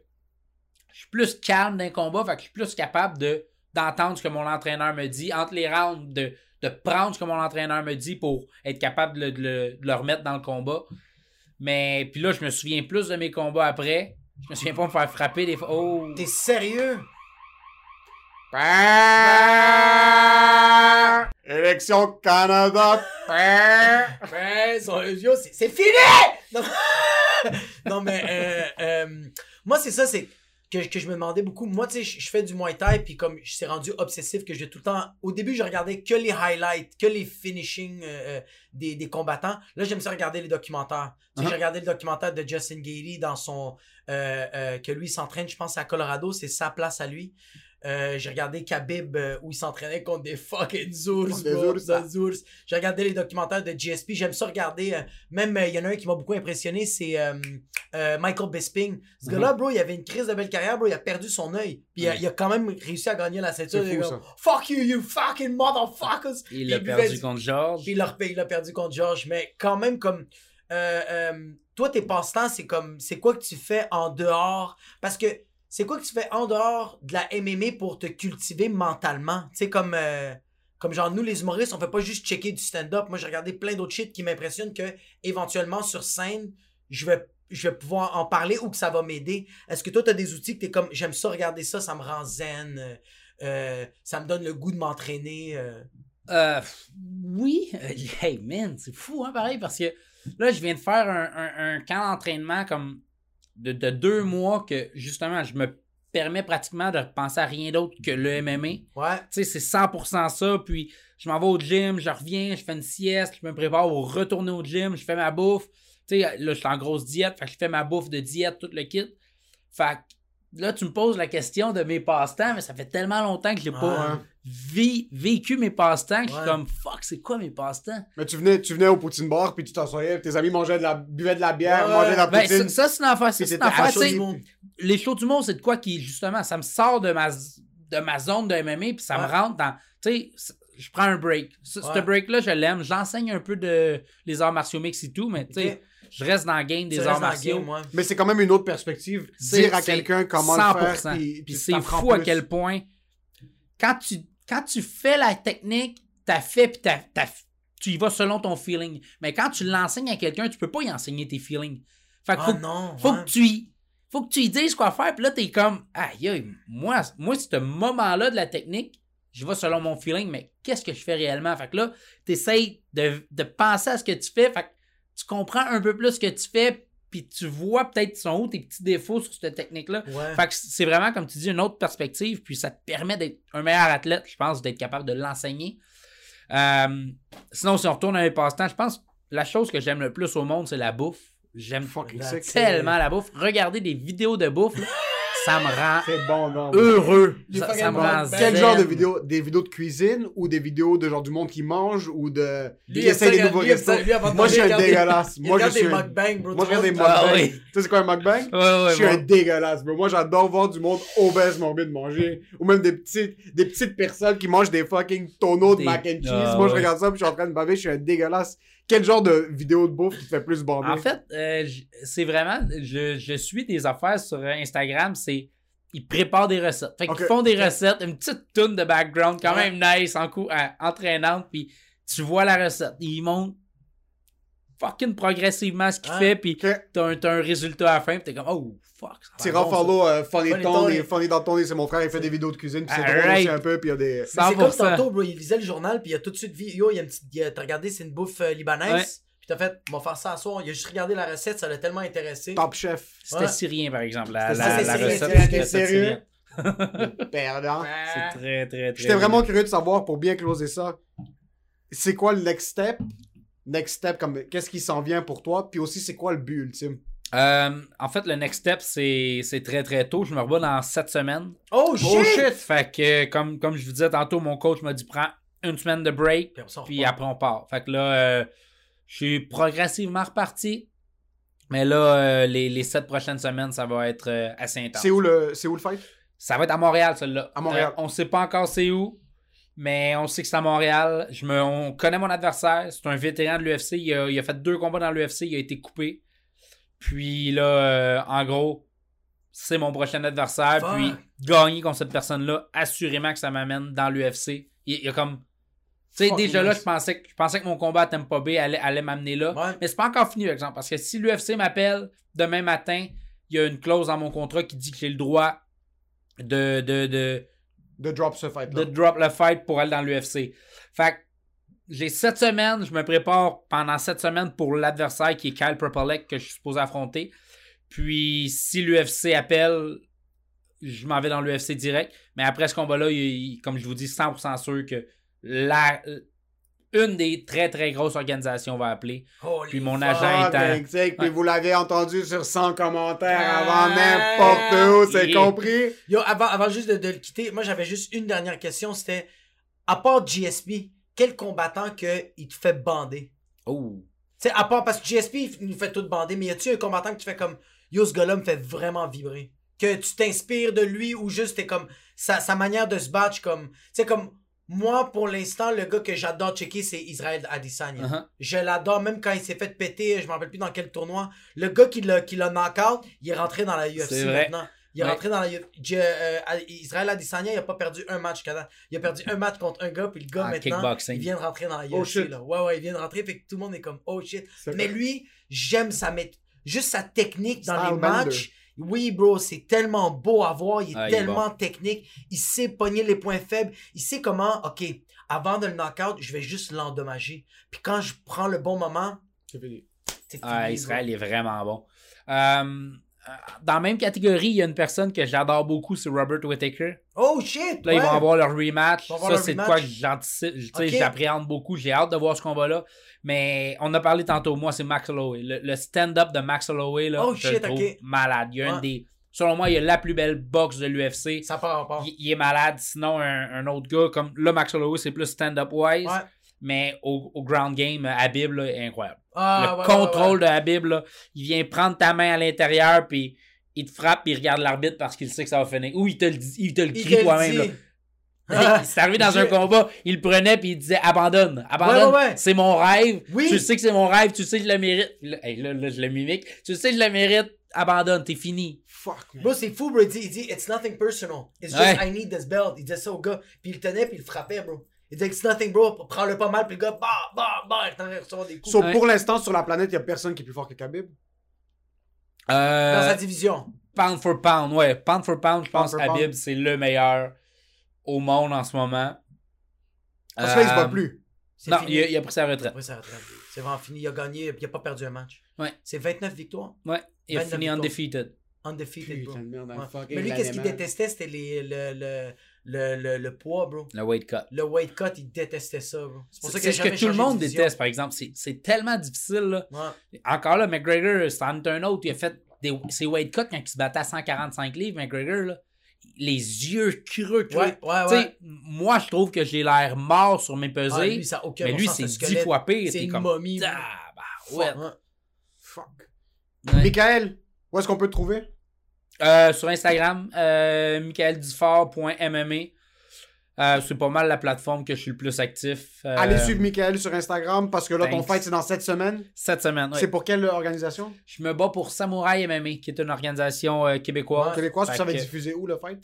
je suis plus calme d'un combat, fait que je suis plus capable de d'entendre ce que mon entraîneur me dit, entre les rounds, de, de prendre ce que mon entraîneur me dit pour être capable de, le- de le, de le remettre dans le combat. Mais puis là, je me souviens plus de mes combats après. Je me souviens pas me faire frapper des fois. Oh! T'es sérieux? Élection Canada. C'est c'est fini! Non, Non, mais euh, euh, moi, c'est ça, c'est que, que je me demandais beaucoup. Moi, tu sais, je fais du Muay Thai, puis comme je suis rendu obsessif, que j'ai tout le temps. Au début, je regardais que les highlights, que les finishing euh, des, des combattants. Là, j'aime ça regarder les documentaires. Tu sais, Uh-huh. j'ai regardé le documentaire de Justin Gady dans son. euh, euh, que lui s'entraîne, je pense, à Colorado, c'est sa place à lui. Euh, j'ai regardé Khabib euh, où il s'entraînait contre des fucking ours, Des bro, ours, des ours. J'ai regardé les documentaires de GSP. J'aime ça regarder. euh, même, euh, il y en a un qui m'a beaucoup impressionné, c'est euh, euh, Michael Bisping. Ce gars-là, bro, il avait une crise de belle carrière, bro. Il a perdu son œil. Puis il a- Ouais. il, a, quand même réussi à gagner la ceinture. Fou. Fuck you, you fucking motherfuckers. Il Puis a buvait perdu du- contre George. puis il l'a il l'a perdu contre George. Mais quand même, comme. euh, euh, toi, tes passe-temps, c'est comme. C'est quoi que tu fais en dehors? Parce que c'est quoi que tu fais en dehors de la MMA pour te cultiver mentalement? Tu sais, comme. euh, comme genre, nous, les humoristes, on fait pas juste checker du stand-up. Moi, j'ai regardé plein d'autres shit qui m'impressionnent que, éventuellement, sur scène, je vais, pouvoir en parler ou que ça va m'aider. Est-ce que toi, tu as des outils que tu es comme, j'aime ça, regarder ça, ça me rend zen, euh, euh, ça me donne le goût de m'entraîner. euh? Euh, oui. Hey, man, c'est fou, hein, pareil, parce que là, je viens de faire un camp d'entraînement comme de, de deux mois que, justement, je me permets pratiquement de penser à rien d'autre que le MMA. Ouais. Tu sais, c'est 100% ça. Puis, je m'en vais au gym, je reviens, je fais une sieste, je me prépare pour retourner au gym, je fais ma bouffe. Tu sais, là, je suis en grosse diète, fait que je fais ma bouffe de diète, tout le kit. Fait que là, tu me poses la question de mes passe-temps, mais ça fait tellement longtemps que j'ai pas Ouais. vi- vécu mes passe-temps que je suis Ouais. comme fuck, c'est quoi mes passe-temps? Mais tu venais, tu venais au poutine bar, puis tu t'assoyais, tes amis mangeaient de la, buvaient de la bière, Ouais, mangeaient de la Ben, poutine. ça, ça, c'est une affaire. c'est une affaire, du monde. les shows du monde, c'est de quoi qui, justement, ça me sort de ma, de ma zone de MMA, puis ça me Ouais. rentre dans. Tu sais, je prends un break. Ce, ce break-là, je l'aime. J'enseigne un peu de les arts martiaux mix et tout, mais tu sais, Ok. je reste dans le game des Tu arts martiaux. game. Mais c'est quand même une autre perspective. Dire à quelqu'un comment 100%. le faire, puis, Puis c'est fou à quel point, quand tu, quand tu fais la technique, t'as fait, puis t'as- t'as- tu y vas selon ton feeling. Mais quand tu l'enseignes à quelqu'un, tu peux pas y enseigner tes feelings. Fait que Ah faut, non. faut ouais. que tu y, faut que tu y dises quoi faire, puis là, t'es comme, aïe, aïe, moi, moi, ce moment-là de la technique, je vais selon mon feeling, mais qu'est-ce que je fais réellement? Fait que là, t'essayes de, de penser à ce que tu fais, fait que tu comprends un peu plus ce que tu fais, puis tu vois peut-être sont où tes petits défauts sur cette technique-là. Ouais. Fait que c'est vraiment, comme tu dis, une autre perspective, puis ça te permet d'être un meilleur athlète, je pense, d'être capable de l'enseigner. Euh, sinon, si on retourne à mes passe-temps, je pense que la chose que j'aime le plus au monde, c'est la bouffe. J'aime tellement la bouffe. Regarder des vidéos de bouffe, ça me rend C'est bon, non. heureux. Les Ça, fucking ça me rend mukbangs. Quel zen. genre de vidéos Des vidéos de cuisine ou des vidéos de genre du monde qui mange ou de. Lui, qui il essaie des nouveaux lui, il essaie- restos lui, avant de Moi, je suis un dégueulasse. Il Moi, je regarde suis des un. mukbangs, bro. Moi, je regarde des tu Ah, mukbangs. oui. Tu sais, c'est quoi un mukbang? Ouais, ouais, Je suis bon. un dégueulasse, bro. Moi, j'adore voir du monde obèse morbide manger. Ou même des petites, des petites personnes qui mangent des fucking tonneaux de Des- mac and cheese. Ah, Moi, je ouais. regarde ça, puis je suis en train de baver. Je suis un dégueulasse. Quel genre de vidéo de bouffe qui te fait plus bander En fait, euh, c'est vraiment. Je, je suis des affaires sur Instagram, c'est. Ils préparent des recettes. Fait qu'ils font des recettes, une petite toune de background quand Ouais. même nice, en coup, euh, entraînante, puis tu vois la recette. Ils montrent fucking progressivement ce qu'il Ouais. fait, puis Ok. t'as un, un résultat à la fin, puis t'es comme, oh fuck. Tira bon, follow euh, Funny Funny Tony. Funny Tony, c'est mon frère. Il fait des vidéos de cuisine. Puis c'est drôle Alright. aussi un peu. Puis il y a des. C'est comme 100%. tantôt, bro. Il lisait le journal, puis il a tout de suite vu. Yo, il y a une petite. T'as regardé, c'est une bouffe euh, libanaise. Ouais. Puis t'as fait, on va faire ça à soir. Il a juste regardé la recette, ça l'a tellement intéressé. Top chef. C'était Ouais. syrien, par exemple. La, la, la c'est recette. c'était sérieux? Perdant. C'est très, très, très. J'étais vraiment curieux de savoir, pour bien closer ça, c'est quoi le next step? Next step, comme qu'est-ce qui s'en vient pour toi? Puis aussi, c'est quoi le but ultime? Euh, en fait, le next step, c'est c'est très très tôt. Je me rebats dans 7 semaines. Oh shit! Oh shit! Fait que, comme, comme je vous disais tantôt, mon coach m'a dit prends une semaine de break, Puis après on puis repart. après on part. Fait que là, euh, je suis progressivement reparti. Mais là, euh, les, les 7 prochaines semaines, ça va être euh, assez intense. C'est où le, c'est où le fight? Ça va être à Montréal, celle-là. À Montréal. Euh, on sait pas encore c'est où, mais on sait que c'est à Montréal. Je me, on connaît mon adversaire. C'est un vétéran de l'UFC. Il a, il a fait deux combats dans l'UFC. Il a été coupé. Puis là, euh, en gros, c'est mon prochain adversaire. Fuck. Puis gagner contre cette personne-là, assurément que ça m'amène dans l'UFC. Il, il y a comme. Tu sais, déjà là, je pensais, que- je pensais que mon combat à Tampa Bay allait, allait m'amener là. Ouais. Mais c'est pas encore fini, par exemple. Parce que si l'UFC m'appelle demain matin, il y a une clause dans mon contrat qui dit que j'ai le droit de, de, de, De drop ce de fight-là. drop le fight pour aller dans l'UFC. Fait que j'ai sept semaines, je me prépare pendant sept semaines pour l'adversaire qui est Kyle Propolek que je suis supposé affronter. Puis si l'UFC appelle, je m'en vais dans l'UFC direct. Mais après ce combat-là, comme je vous dis, 100% sûr que la, une des très très grosses organisations va appeler. Holy Puis mon agent Ah, étant- ben, exact. Puis vous l'avez entendu sur 100 commentaires Ah, avant n'importe où, c'est compris? Yo, avant, avant juste de, de le quitter, moi j'avais juste une dernière question, c'était à part GSP, quel combattant que il te fait bander? Oh. Tu sais, à part parce que GSP il nous fait tout bander, mais y a-tu un combattant que tu fais comme Yo, ce gars-là me fait vraiment vibrer? Que tu t'inspires de lui ou juste t'es comme sa, sa manière de se battre, comme. Tu sais, comme moi pour l'instant, le gars que j'adore checker, c'est Israël Adesanya. Uh-huh. Je l'adore, même quand il s'est fait péter, je me rappelle plus dans quel tournoi. Le gars qui l'a, qui l'a knock-out, il est rentré dans la UFC C'est vrai. maintenant. Il est Ouais. rentré dans la UFC. euh, Israël Adesanya, il a pas perdu un match. Il a perdu un match contre un gars, puis le gars En maintenant, il vient de rentrer dans la UFC. Oh, shit. là. Ouais, ouais, il vient de rentrer, fait que tout le monde est comme, oh shit. Mais vrai. lui, j'aime sa juste sa technique dans les bender. matchs. Oui, bro, c'est tellement beau à voir. Il est Ah, il est tellement technique. Il sait pogner les points faibles. Il sait comment, OK, avant de le knock-out, je vais juste l'endommager. Puis quand je prends le bon moment, C'est fini. c'est Ah, Israël est vraiment bon. Euh, dans la même catégorie, il y a une personne que j'adore beaucoup, c'est Robert Whittaker. Oh shit! Là, ils vont avoir leur rematch. Ça, c'est de quoi que j'anticipe. J'appréhende beaucoup. J'ai hâte de voir ce combat-là. Mais on a parlé tantôt, moi, c'est Max Holloway. Le, le stand-up de Max Holloway, là, Oh, je shit, le trouve malade. Il y a un des. Selon moi, il y a la plus belle boxe de l'UFC. Ça part en part. Il, il est malade. Sinon, un, un autre gars comme là, Max Holloway, c'est plus stand-up wise. Ouais. Mais au, au ground game, Habib là, est incroyable. Ah, le ouais, contrôle ouais, de Habib, là, il vient prendre ta main à l'intérieur, puis il te frappe, puis il regarde l'arbitre parce qu'il sait que ça va finir. Ou il te le, dit- il te le crie toi-même. Ah, c'est arrivé dans je- un combat, il le prenait puis il disait abandonne, abandonne, Ouais, ouais, ouais. c'est mon rêve, Oui. tu sais que c'est mon rêve, tu sais que je le mérite. Là, hey, là, là, je le mimique, tu sais que je le mérite, abandonne, t'es fini. Fuck, man. Bro, c'est fou, bro. Il dit, il dit, it's nothing personal. It's just. I need this belt. Il disait ça au gars. Puis il le tenait, puis il le frappait, bro. Il disait, it's nothing, bro. Prends-le pas mal, puis le gars, bah, bah, bah, il est en train de recevoir des coups. So, Ouais. pour l'instant, sur la planète, il n'y a personne qui est plus fort que Khabib. Dans Euh, sa division. pound for pound, ouais, pound for pound, je pense for Habib pound. c'est le meilleur au monde en ce moment. Parce que là, il se bat Euh, plus. Non, fini. il a, il a pris sa retraite. Après sa retraite. C'est vraiment fini. Il a gagné, il a pas perdu un match. Ouais. C'est 29 victoires. Ouais, il a 29 fini victoires. undefeated. Undefeated. Putain Ouais. Mais lui, qu'est-ce qu'il détestait, c'était les, le, le, le, poids, bro. Le weight cut. Le weight cut, il détestait ça, bro. C'est pour ça a ce que tout le monde déteste, par exemple. C'est- C'est tellement difficile. Là. Ouais. Encore là, McGregor, c'est un autre. Il a fait des, ses weight cuts quand il se battait à 145 livres, McGregor. Là. Les yeux creux, creux. Ouais, moi, je trouve que j'ai l'air mort sur mes pesées. Ah, lui, ça a aucun mais bon lui, c'est ce 10 squelette. fois pire. C'est une comme. momie. Ah, bah. Fuck. Ouais. Michael, où est-ce qu'on peut te trouver? Euh, sur Instagram, euh, michaeldufort.mma. Euh, c'est pas mal la plateforme que je suis le plus actif. Euh, Allez suivre Michael sur Instagram parce que là, ton fight, c'est dans cette semaine. Cette semaine, ouais. C'est pour quelle organisation? Je me bats pour Samouraï MMA, qui est une organisation euh, québécoise. Québécoise, ça va être diffusé où le fight?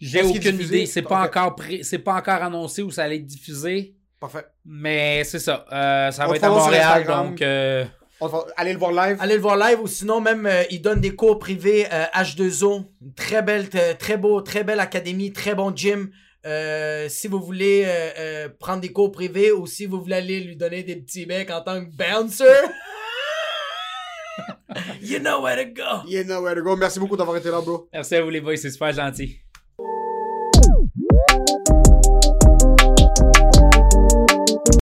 J'ai aucune idée. C'est pas, encore pré- c'est pas encore annoncé où ça allait être diffusé. Parfait. Mais c'est ça. Ça On va être à Montréal. Donc, euh, aller le voir live. Allez le voir live ou sinon même euh, il donne des cours privés euh, H2O, une très belle t- très beau très belle académie, très bon gym. Euh, si vous voulez euh, euh, prendre des cours privés ou si vous voulez aller lui donner des petits becs en tant que bouncer. you know where to go. You know where to go. Merci beaucoup d'avoir été là, bro. merci à vous, les boys. C'est super gentil.